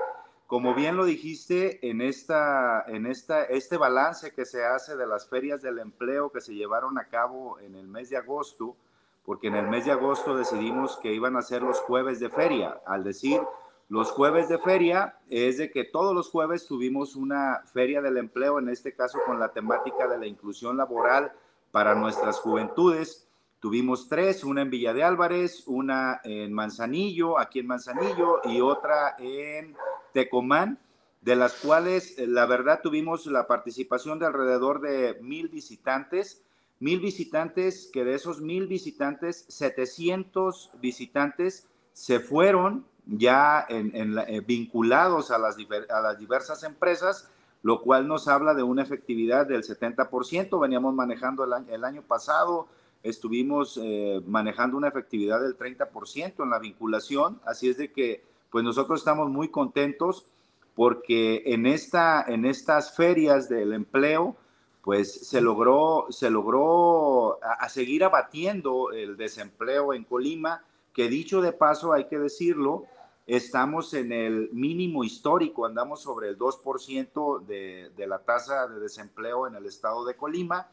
como bien lo dijiste, en, esta, en esta, este balance que se hace de las ferias del empleo que se llevaron a cabo en el mes de agosto, porque en el mes de agosto decidimos que iban a ser los jueves de feria. Al decir los jueves de feria, es de que todos los jueves tuvimos una feria del empleo, en este caso con la temática de la inclusión laboral para nuestras juventudes. Tuvimos tres, una en Villa de Álvarez, una en Manzanillo, aquí en Manzanillo, y otra en Tecomán, de las cuales eh, la verdad tuvimos la participación de alrededor de mil visitantes, mil visitantes, que de esos mil visitantes, 700 visitantes se fueron ya eh, vinculados a las diversas empresas lo cual nos habla de una efectividad del 70%. Veníamos manejando el año, pasado, estuvimos eh, manejando una efectividad del 30% en la vinculación, así es de que pues nosotros estamos muy contentos porque en, esta, en estas ferias del empleo, pues se logró, se logró a seguir abatiendo el desempleo en Colima, que dicho de paso, hay que decirlo, estamos en el mínimo histórico, andamos sobre el 2% de, de, la tasa de desempleo en el estado de Colima.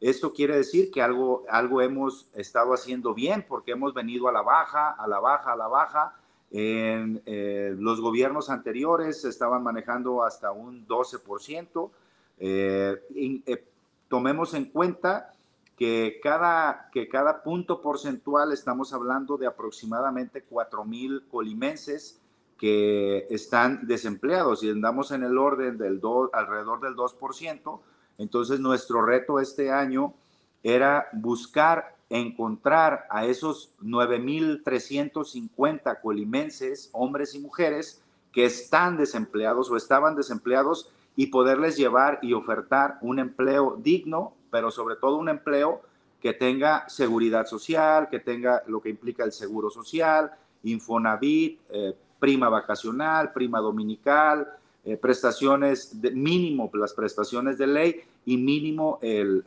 Esto quiere decir que algo, algo hemos estado haciendo bien porque hemos venido a la baja, a la baja, a la baja. En eh, los gobiernos anteriores estaban manejando hasta un 12%. Eh, eh, tomemos en cuenta que cada, que cada punto porcentual estamos hablando de aproximadamente 4 mil colimenses que están desempleados y andamos en el orden del alrededor del 2%. Entonces nuestro reto este año era buscar encontrar a esos 9.350 colimenses, hombres y mujeres, que están desempleados o estaban desempleados y poderles llevar y ofertar un empleo digno pero sobre todo un empleo que tenga seguridad social, que tenga lo que implica el seguro social, Infonavit, eh, prima vacacional, prima dominical, eh, prestaciones de mínimo, las prestaciones de ley y mínimo el,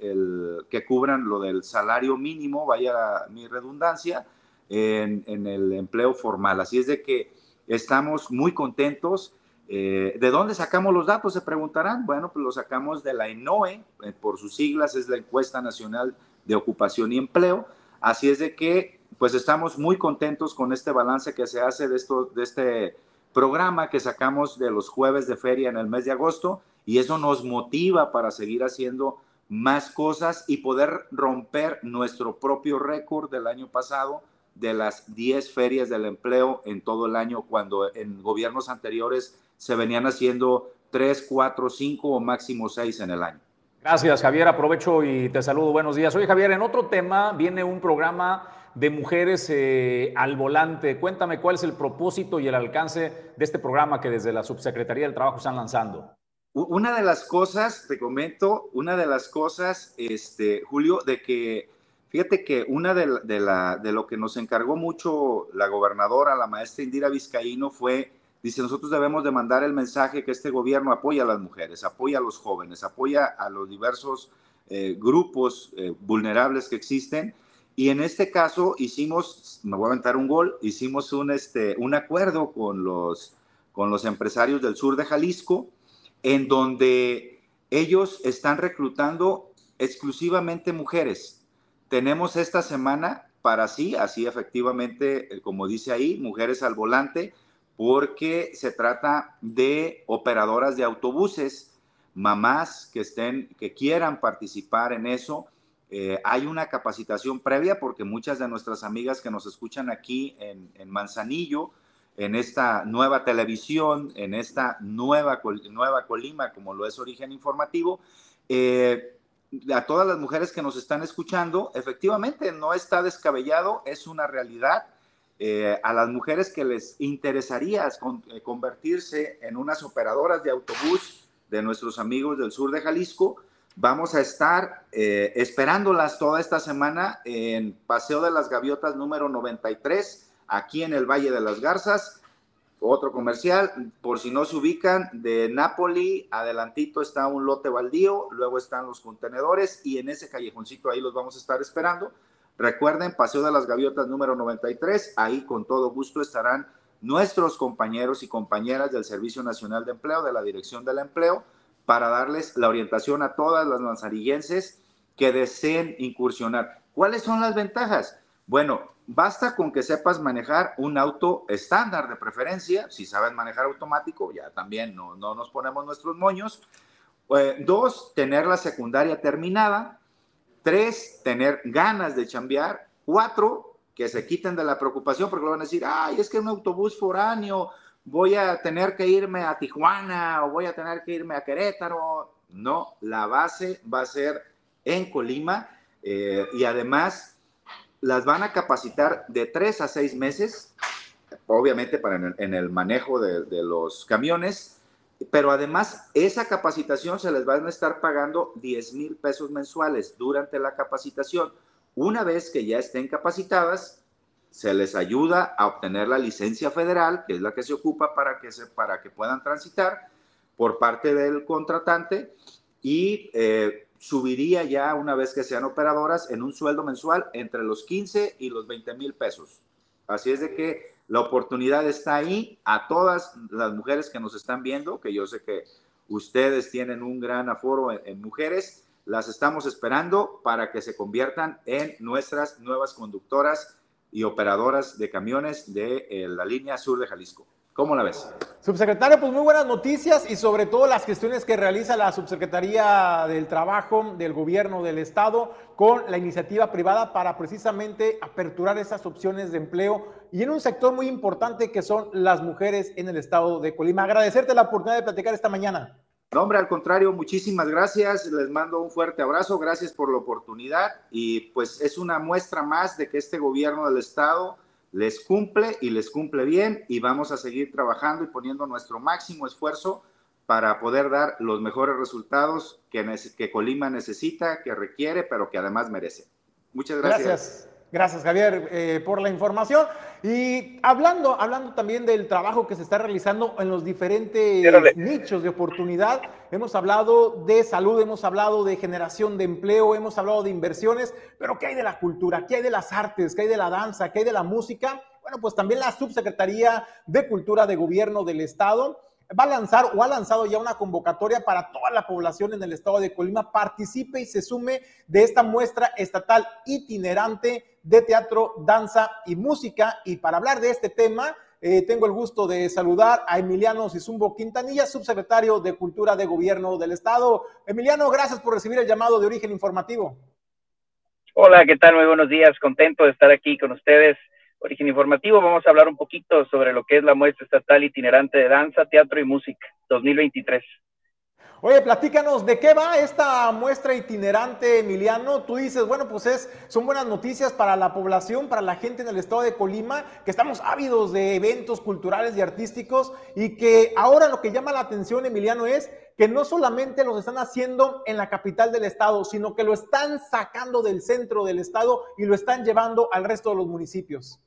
que cubran lo del salario mínimo, vaya mi redundancia, en, en el empleo formal. Así es de que estamos muy contentos eh, ¿De dónde sacamos los datos? Se preguntarán. Bueno, pues los sacamos de la ENOE, eh, por sus siglas es la Encuesta Nacional de Ocupación y Empleo. Así es de que, pues estamos muy contentos con este balance que se hace de, esto, de este programa que sacamos de los jueves de feria en el mes de agosto y eso nos motiva para seguir haciendo más cosas y poder romper nuestro propio récord del año pasado de las 10 ferias del empleo en todo el año, cuando en gobiernos anteriores se venían haciendo tres, cuatro, cinco o máximo seis en el año. Gracias, Javier. Aprovecho y te saludo. Buenos días. Oye, Javier, en otro tema viene un programa de mujeres eh, al volante. Cuéntame cuál es el propósito y el alcance de este programa que desde la Subsecretaría del Trabajo están lanzando. Una de las cosas, te comento, una de las cosas, este, Julio, de que, fíjate que una de, la, de lo que nos encargó mucho la gobernadora, la maestra Indira Vizcaíno, fue Dice, nosotros debemos de mandar el mensaje que este gobierno apoya a las mujeres, apoya a los jóvenes, apoya a los diversos eh, grupos eh, vulnerables que existen. Y en este caso hicimos, me voy a aventar un gol, hicimos un, este, un acuerdo con los, con los empresarios del sur de Jalisco, en donde ellos están reclutando exclusivamente mujeres. Tenemos esta semana para sí, así efectivamente, eh, como dice ahí, mujeres al volante, porque se trata de operadoras de autobuses, mamás que estén, que quieran participar en eso. Eh, hay una capacitación previa porque muchas de nuestras amigas que nos escuchan aquí en, Manzanillo, en esta nueva televisión, en esta nueva, nueva Colima, como lo es Origen Informativo, eh, a todas las mujeres que nos están escuchando, efectivamente no está descabellado, es una realidad eh, a las mujeres que les interesaría eh, convertirse en unas operadoras de autobús de nuestros amigos del sur de Jalisco, vamos a estar eh, esperándolas toda esta semana en Paseo de las Gaviotas número 93, aquí en el Valle de las Garzas. Otro comercial, por si no se ubican, de Napoli, adelantito está un lote baldío, luego están los contenedores y en ese callejoncito ahí los vamos a estar esperando Recuerden, Paseo de las Gaviotas número 93, ahí con todo gusto estarán nuestros compañeros y compañeras del Servicio Nacional de Empleo, de la Dirección del Empleo, para darles la orientación a todas las lanzarillenses que deseen incursionar. ¿Cuáles son las ventajas? Bueno, basta con que sepas manejar un auto estándar de preferencia, si sabes manejar automático, ya también no, no nos ponemos nuestros moños. Eh, dos, tener la secundaria terminada. Tres, tener ganas de chambear. Cuatro, que se quiten de la preocupación porque lo van a decir, ay, es que un autobús foráneo, voy a tener que irme a Tijuana o voy a tener que irme a Querétaro. No, la base va a ser en Colima eh, y además las van a capacitar de tres a seis meses, obviamente para en el, manejo de, de los camiones, pero además esa capacitación se les van a estar pagando 10 mil pesos mensuales durante la capacitación. Una vez que ya estén capacitadas, se les ayuda a obtener la licencia federal, que es la que se ocupa para que, se, para que puedan transitar por parte del contratante y eh, subiría ya una vez que sean operadoras en un sueldo mensual entre los 15 y los 20 mil pesos. Así es de que la oportunidad está ahí a todas las mujeres que nos están viendo, que yo sé que ustedes tienen un gran aforo en, mujeres. Las estamos esperando para que se conviertan en nuestras nuevas conductoras y operadoras de camiones de eh, la línea sur de Jalisco. ¿Cómo la ves? Subsecretario, pues muy buenas noticias y sobre todo las gestiones que realiza la Subsecretaría del Trabajo del Gobierno del Estado con la iniciativa privada para precisamente aperturar esas opciones de empleo y en un sector muy importante que son las mujeres en el Estado de Colima. Agradecerte la oportunidad de platicar esta mañana. No, hombre, al contrario, muchísimas gracias. Les mando un fuerte abrazo. Gracias por la oportunidad y pues es una muestra más de que este gobierno del Estado les cumple y les cumple bien y vamos a seguir trabajando y poniendo nuestro máximo esfuerzo para poder dar los mejores resultados que, Colima necesita, que requiere, pero que además merece. Muchas gracias. Gracias. Gracias, Javier, eh, por la información. Y hablando, hablando también del trabajo que se está realizando en los diferentes nichos de oportunidad, hemos hablado de salud, hemos hablado de generación de empleo, hemos hablado de inversiones, pero ¿qué hay de la cultura? ¿Qué hay de las artes? ¿Qué hay de la danza? ¿Qué hay de la música? Bueno, pues también la Subsecretaría de Cultura de Gobierno del Estado va a lanzar o ha lanzado ya una convocatoria para toda la población en el estado de Colima participe y se sume de esta muestra estatal itinerante de teatro, danza y música. Y para hablar de este tema, eh, tengo el gusto de saludar a Emiliano Sizumbo Quintanilla, subsecretario de Cultura de Gobierno del Estado. Emiliano, gracias por recibir el llamado de origen informativo. Hola, ¿qué tal? Muy buenos días. Contento de estar aquí con ustedes Origen Informativo vamos a hablar un poquito sobre lo que es la muestra estatal itinerante de danza, teatro y música 2023. Oye, platícanos, ¿de qué va esta muestra itinerante, Emiliano? Tú dices, bueno, pues es, son buenas noticias para la población, para la gente en el estado de Colima, que estamos ávidos de eventos culturales y artísticos y que ahora lo que llama la atención, Emiliano, es que no solamente los están haciendo en la capital del estado, sino que lo están sacando del centro del estado y lo están llevando al resto de los municipios.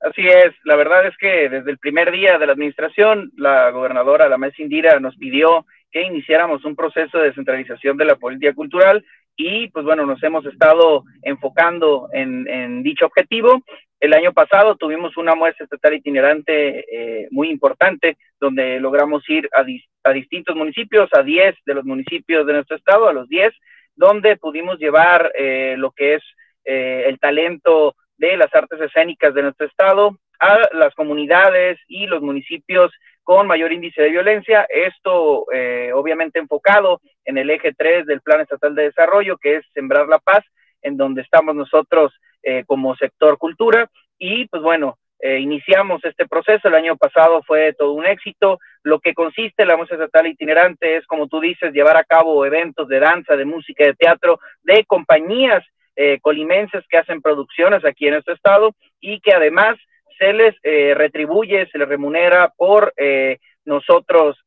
Así es, la verdad es que desde el primer día de la administración, la gobernadora, la mesa Indira, nos pidió que iniciáramos un proceso de descentralización de la política cultural y pues bueno, nos hemos estado enfocando en, dicho objetivo. El año pasado tuvimos una muestra estatal itinerante eh, muy importante, donde logramos ir a, a distintos municipios, a 10 de los municipios de nuestro estado, a los 10, donde pudimos llevar eh, lo que es eh, el talento de las artes escénicas de nuestro estado a las comunidades y los municipios con mayor índice de violencia. Esto eh, obviamente enfocado en el eje 3 del Plan Estatal de Desarrollo, que es Sembrar la Paz, en donde estamos nosotros eh, como sector cultura. Y pues bueno, eh, iniciamos este proceso. El año pasado fue todo un éxito. Lo que consiste la música estatal itinerante es, como tú dices, llevar a cabo eventos de danza, de música, de teatro, de compañías eh, colimenses que hacen producciones aquí en este estado y que además se les eh, retribuye, se les remunera por eh, nosotros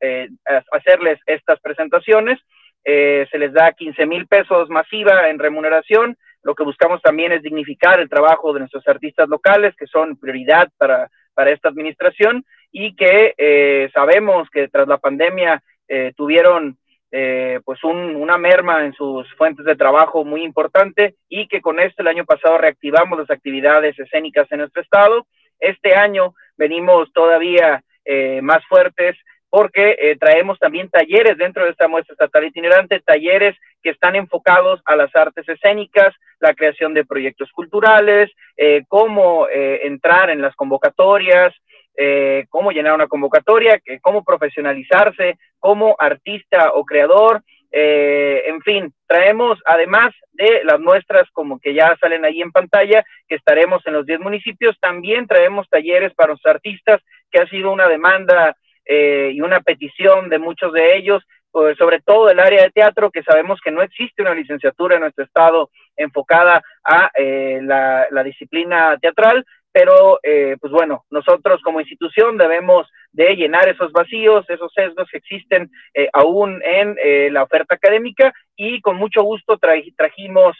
hacerles estas presentaciones. se les da 15 mil pesos masiva en remuneración. Lo que buscamos también es dignificar el trabajo de nuestros artistas locales, que son prioridad para, para esta administración y que sabemos que tras la pandemia tuvieron eh, pues una merma en sus fuentes de trabajo muy importante y que con esto el año pasado reactivamos las actividades escénicas en nuestro estado. Este año venimos todavía eh, más fuertes porque eh, traemos también talleres dentro de esta muestra estatal itinerante, talleres que están enfocados a las artes escénicas, la creación de proyectos culturales, cómo entrar en las convocatorias, eh, cómo llenar una convocatoria, cómo profesionalizarse como artista o creador. Eh, en fin, traemos además de las muestras como que ya salen ahí en pantalla, que estaremos en los 10 municipios, también traemos talleres para los artistas, que ha sido una demanda eh, y una petición de muchos de ellos, pues, sobre todo el área de teatro, que sabemos que no existe una licenciatura en nuestro estado enfocada a la, disciplina teatral, pero eh, pues bueno, nosotros como institución debemos de llenar esos vacíos, esos sesgos que existen eh, aún en eh, la oferta académica y con mucho gusto trajimos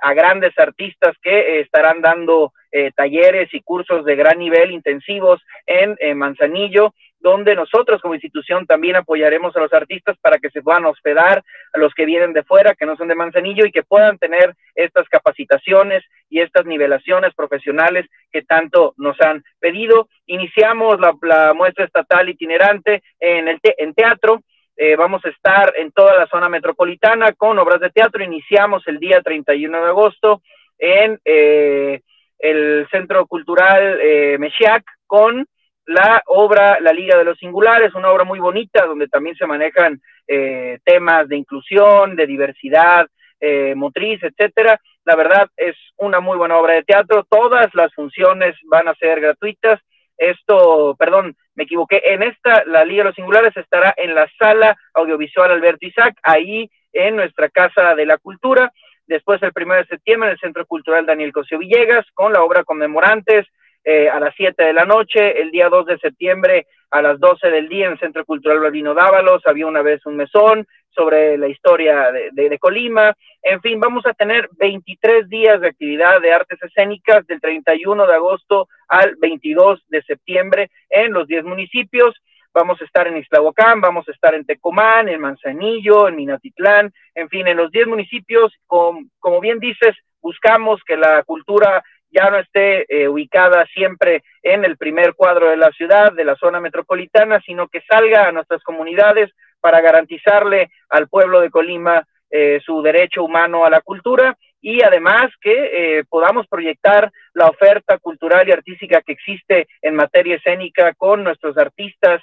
a grandes artistas que estarán dando talleres y cursos de gran nivel intensivos en Manzanillo donde nosotros como institución también apoyaremos a los artistas para que se puedan hospedar a los que vienen de fuera, que no son de Manzanillo y que puedan tener estas capacitaciones y estas nivelaciones profesionales que tanto nos han pedido. Iniciamos la, muestra estatal itinerante en, el en teatro. Eh, vamos a estar en toda la zona metropolitana con obras de teatro. Iniciamos el día 31 de agosto en eh, el Centro Cultural eh, Mexiac con la obra La Liga de los Singulares, una obra muy bonita donde también se manejan eh, temas de inclusión, de diversidad eh, motriz, etcétera. La verdad es una muy buena obra de teatro. Todas las funciones van a ser gratuitas. Esto, perdón, me equivoqué. En esta, La Liga de los Singulares estará en la sala audiovisual Alberto Isaac, ahí en nuestra Casa de la Cultura. Después, el primero de septiembre, en el Centro Cultural Daniel Cosio Villegas, con la obra Conmemorantes, eh, a las 7 de la noche, el día 2 de septiembre a las 12 del día en Centro Cultural Baldino Dávalos, había una vez un mesón sobre la historia de, Colima, en fin, vamos a tener 23 días de actividad de artes escénicas del 31 de agosto al 22 de septiembre en los 10 municipios, vamos a estar en Ixtlahuacán, vamos a estar en Tecomán, en Manzanillo, en Minatitlán, en fin, en los 10 municipios, como bien dices, buscamos que la cultura ya no esté eh, ubicada siempre en el primer cuadro de la ciudad, de la zona metropolitana, sino que salga a nuestras comunidades para garantizarle al pueblo de Colima eh, su derecho humano a la cultura y además que eh, podamos proyectar la oferta cultural y artística que existe en materia escénica con nuestros artistas,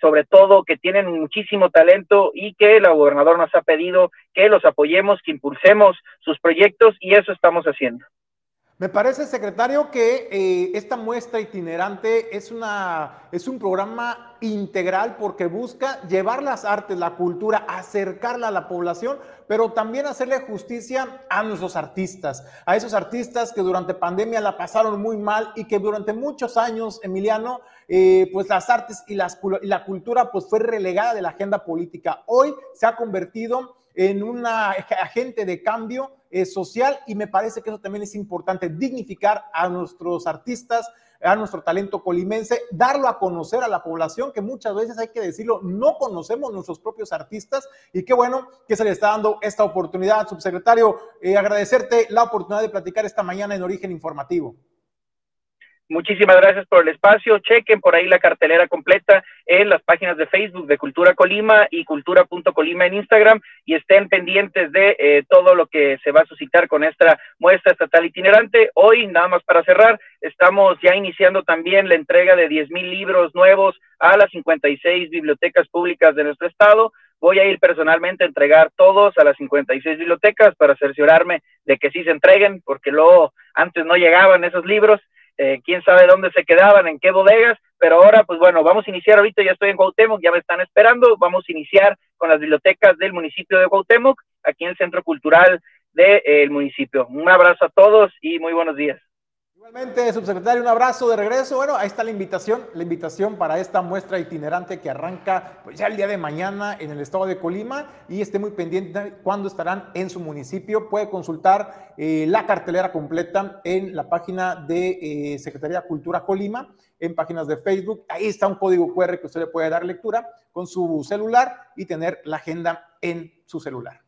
sobre todo que tienen muchísimo talento y que la gobernador nos ha pedido que los apoyemos, que impulsemos sus proyectos y eso estamos haciendo. Me parece, secretario, que eh, esta muestra itinerante es, una, es un programa integral porque busca llevar las artes, la cultura, acercarla a la población, pero también hacerle justicia a nuestros artistas, a esos artistas que durante pandemia la pasaron muy mal y que durante muchos años, Emiliano, eh, pues las artes y, las, y la cultura pues fue relegada de la agenda política. Hoy se ha convertido en un agente de cambio eh, social y me parece que eso también es importante, dignificar a nuestros artistas, a nuestro talento colimense, darlo a conocer a la población, que muchas veces hay que decirlo, no conocemos nuestros propios artistas y qué bueno que se le está dando esta oportunidad, subsecretario, eh, agradecerte la oportunidad de platicar esta mañana en Origen Informativo. Muchísimas gracias por el espacio. Chequen por ahí la cartelera completa en las páginas de Facebook de Cultura Colima y cultura.colima en Instagram y estén pendientes de eh, todo lo que se va a suscitar con esta muestra estatal itinerante. Hoy, nada más para cerrar, estamos ya iniciando también la entrega de 10 mil libros nuevos a las 56 bibliotecas públicas de nuestro estado. Voy a ir personalmente a entregar todos a las 56 bibliotecas para cerciorarme de que sí se entreguen, porque luego antes no llegaban esos libros eh, quién sabe dónde se quedaban, en qué bodegas, pero ahora, pues bueno, vamos a iniciar ahorita, ya estoy en Cuauhtémoc, ya me están esperando, vamos a iniciar con las bibliotecas del municipio de Cuauhtémoc, aquí en el Centro Cultural del municipio. Un abrazo a todos y muy buenos días. Igualmente, subsecretario, un abrazo de regreso. Bueno, ahí está la invitación, la invitación para esta muestra itinerante que arranca pues, ya el día de mañana en el estado de Colima y esté muy pendiente cuando estarán en su municipio. Puede consultar eh, la cartelera completa en la página de eh, Secretaría de Cultura Colima, en páginas de Facebook. Ahí está un código QR que usted le puede dar lectura con su celular y tener la agenda en su celular.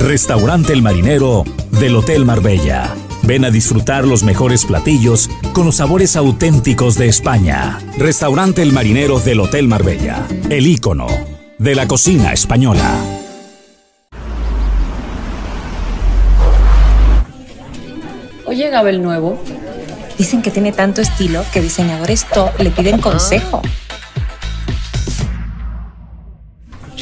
Restaurante El Marinero del Hotel Marbella. Ven a disfrutar los mejores platillos con los sabores auténticos de España. Restaurante El Marinero del Hotel Marbella. El ícono de la cocina española. Oye, Gabel Nuevo. Dicen que tiene tanto estilo que diseñadores top le piden consejo.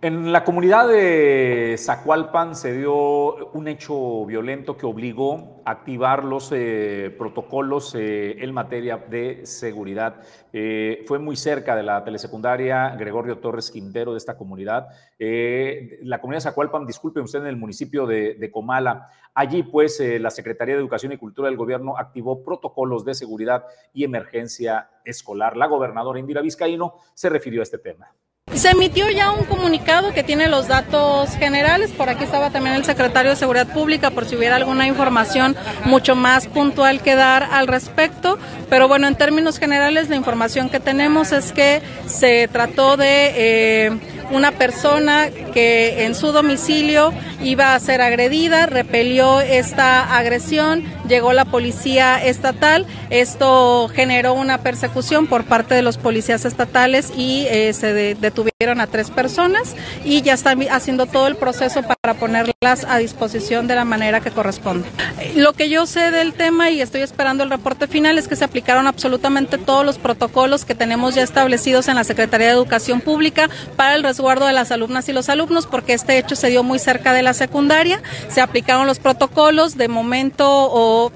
En la comunidad de Zacualpan se dio un hecho violento que obligó a activar los eh, protocolos eh, en materia de seguridad. Eh, fue muy cerca de la telesecundaria Gregorio Torres Quintero de esta comunidad. la comunidad de Zacualpan, disculpe usted, en el municipio de Comala. Allí, pues, la Secretaría de Educación y Cultura del Gobierno activó protocolos de seguridad y emergencia escolar. La gobernadora Indira Vizcaíno se refirió a este tema. Se emitió ya un comunicado que tiene los datos generales. Por aquí estaba también el secretario de Seguridad Pública por si hubiera alguna información mucho más puntual que dar al respecto. Pero bueno, en términos generales, la información que tenemos es que se trató de eh, una persona que en su domicilio iba a ser agredida, repelió esta agresión, llegó la policía estatal, esto generó una persecución por parte de los policías estatales y eh, se detuvieron a tres personas y ya están haciendo todo el proceso para ponerlas a disposición de la manera que corresponde. Lo que yo sé del tema y estoy esperando el reporte final es que se aplicaron absolutamente todos los protocolos que tenemos ya establecidos en la Secretaría de Educación Pública para el resguardo de las alumnas y los alumnos porque este hecho se dio muy cerca de la secundaria, se aplicaron los protocolos de momento o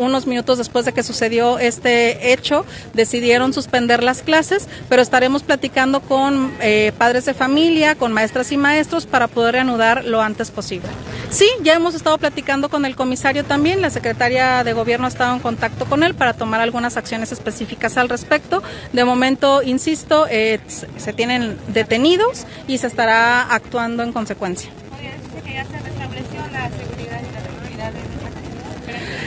unos minutos después de que sucedió este hecho, decidieron suspender las clases, pero estaremos platicando con eh, padres de familia, con maestras y maestros para poder reanudar lo antes posible. Sí, ya hemos estado platicando con el comisario también, la secretaria de gobierno ha estado en contacto con él para tomar algunas acciones específicas al respecto. De momento, insisto, eh, se tienen detenidos y se estará actuando en consecuencia.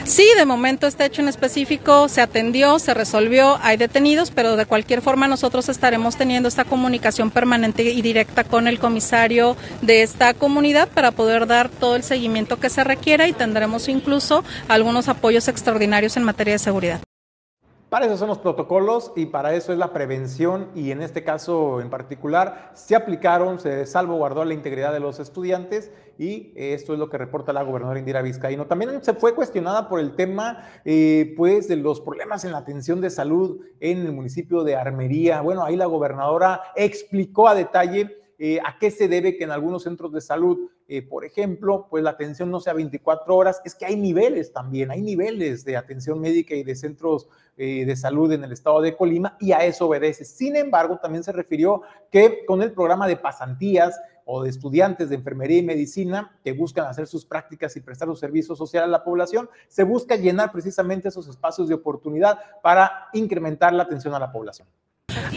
Sí, de momento este hecho en específico se atendió, se resolvió, hay detenidos, pero de cualquier forma nosotros estaremos teniendo esta comunicación permanente y directa con el comisario de esta comunidad para poder dar todo el seguimiento que se requiera y tendremos incluso algunos apoyos extraordinarios en materia de seguridad. Para eso son los protocolos y para eso es la prevención y en este caso en particular se aplicaron, se salvaguardó la integridad de los estudiantes y esto es lo que reporta la gobernadora Indira Vizcaíno. También se fue cuestionada por el tema eh, pues de los problemas en la atención de salud en el municipio de Armería. Bueno, ahí la gobernadora explicó a detalle eh, a qué se debe que en algunos centros de salud, eh, por ejemplo, pues la atención no sea 24 horas, es que hay niveles también, hay niveles de atención médica y de centros de salud en el estado de Colima y a eso obedece. Sin embargo, también se refirió que con el programa de pasantías o de estudiantes de enfermería y medicina que buscan hacer sus prácticas y prestar su servicio social a la población, se busca llenar precisamente esos espacios de oportunidad para incrementar la atención a la población.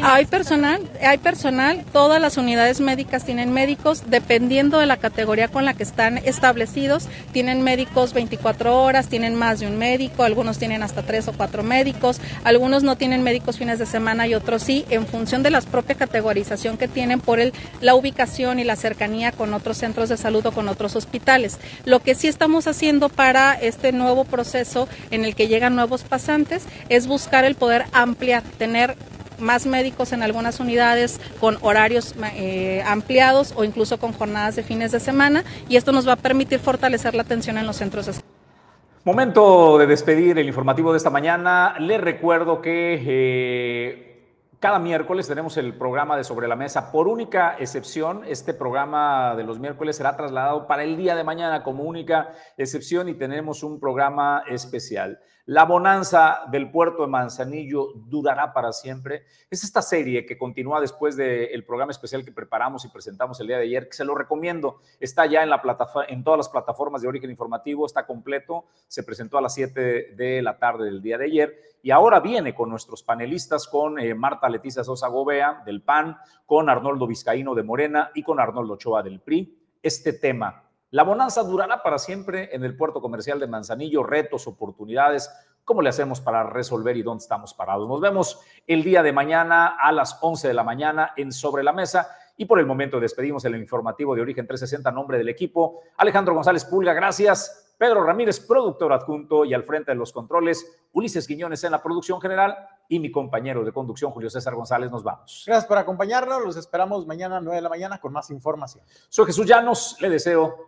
Hay personal, hay personal, todas las unidades médicas tienen médicos, dependiendo de la categoría con la que están establecidos, tienen médicos 24 horas, tienen más de un médico, algunos tienen hasta tres o cuatro médicos, algunos no tienen médicos fines de semana y otros sí, en función de la propia categorización que tienen por el, la ubicación y la cercanía con otros centros de salud o con otros hospitales. Lo que sí estamos haciendo para este nuevo proceso en el que llegan nuevos pasantes es buscar el poder ampliar, tener más médicos en algunas unidades con horarios eh, ampliados o incluso con jornadas de fines de semana y esto nos va a permitir fortalecer la atención en los centros de salud. Momento de despedir el informativo de esta mañana. Les recuerdo que eh, cada miércoles tenemos el programa de Sobre la Mesa. Por única excepción, este programa de los miércoles será trasladado para el día de mañana como única excepción y tenemos un programa especial. La bonanza del puerto de Manzanillo durará para siempre. Es esta serie que continúa después del programa especial que preparamos y presentamos el día de ayer, que se lo recomiendo. Está ya en todas las plataformas de origen informativo, está completo. Se presentó a las 7 de la tarde del día de ayer y ahora viene con nuestros panelistas, con eh, Marta Leticia Sosa Gobea del PAN, con Arnoldo Vizcaíno de Morena y con Arnoldo Ochoa del PRI. Este tema la bonanza durará para siempre en el puerto comercial de Manzanillo, retos, oportunidades, cómo le hacemos para resolver y dónde estamos parados. Nos vemos el día de mañana a las 11 de la mañana en Sobre la Mesa y por el momento despedimos el informativo de Origen 360 a nombre del equipo. Alejandro González Pulga, gracias. Pedro Ramírez, productor adjunto y al frente de los controles, Ulises Quiñones en la producción general y mi compañero de conducción, Julio César González. Nos vamos. Gracias por acompañarnos. Los esperamos mañana a 9 de la mañana con más información. Soy Jesús Llanos. Le deseo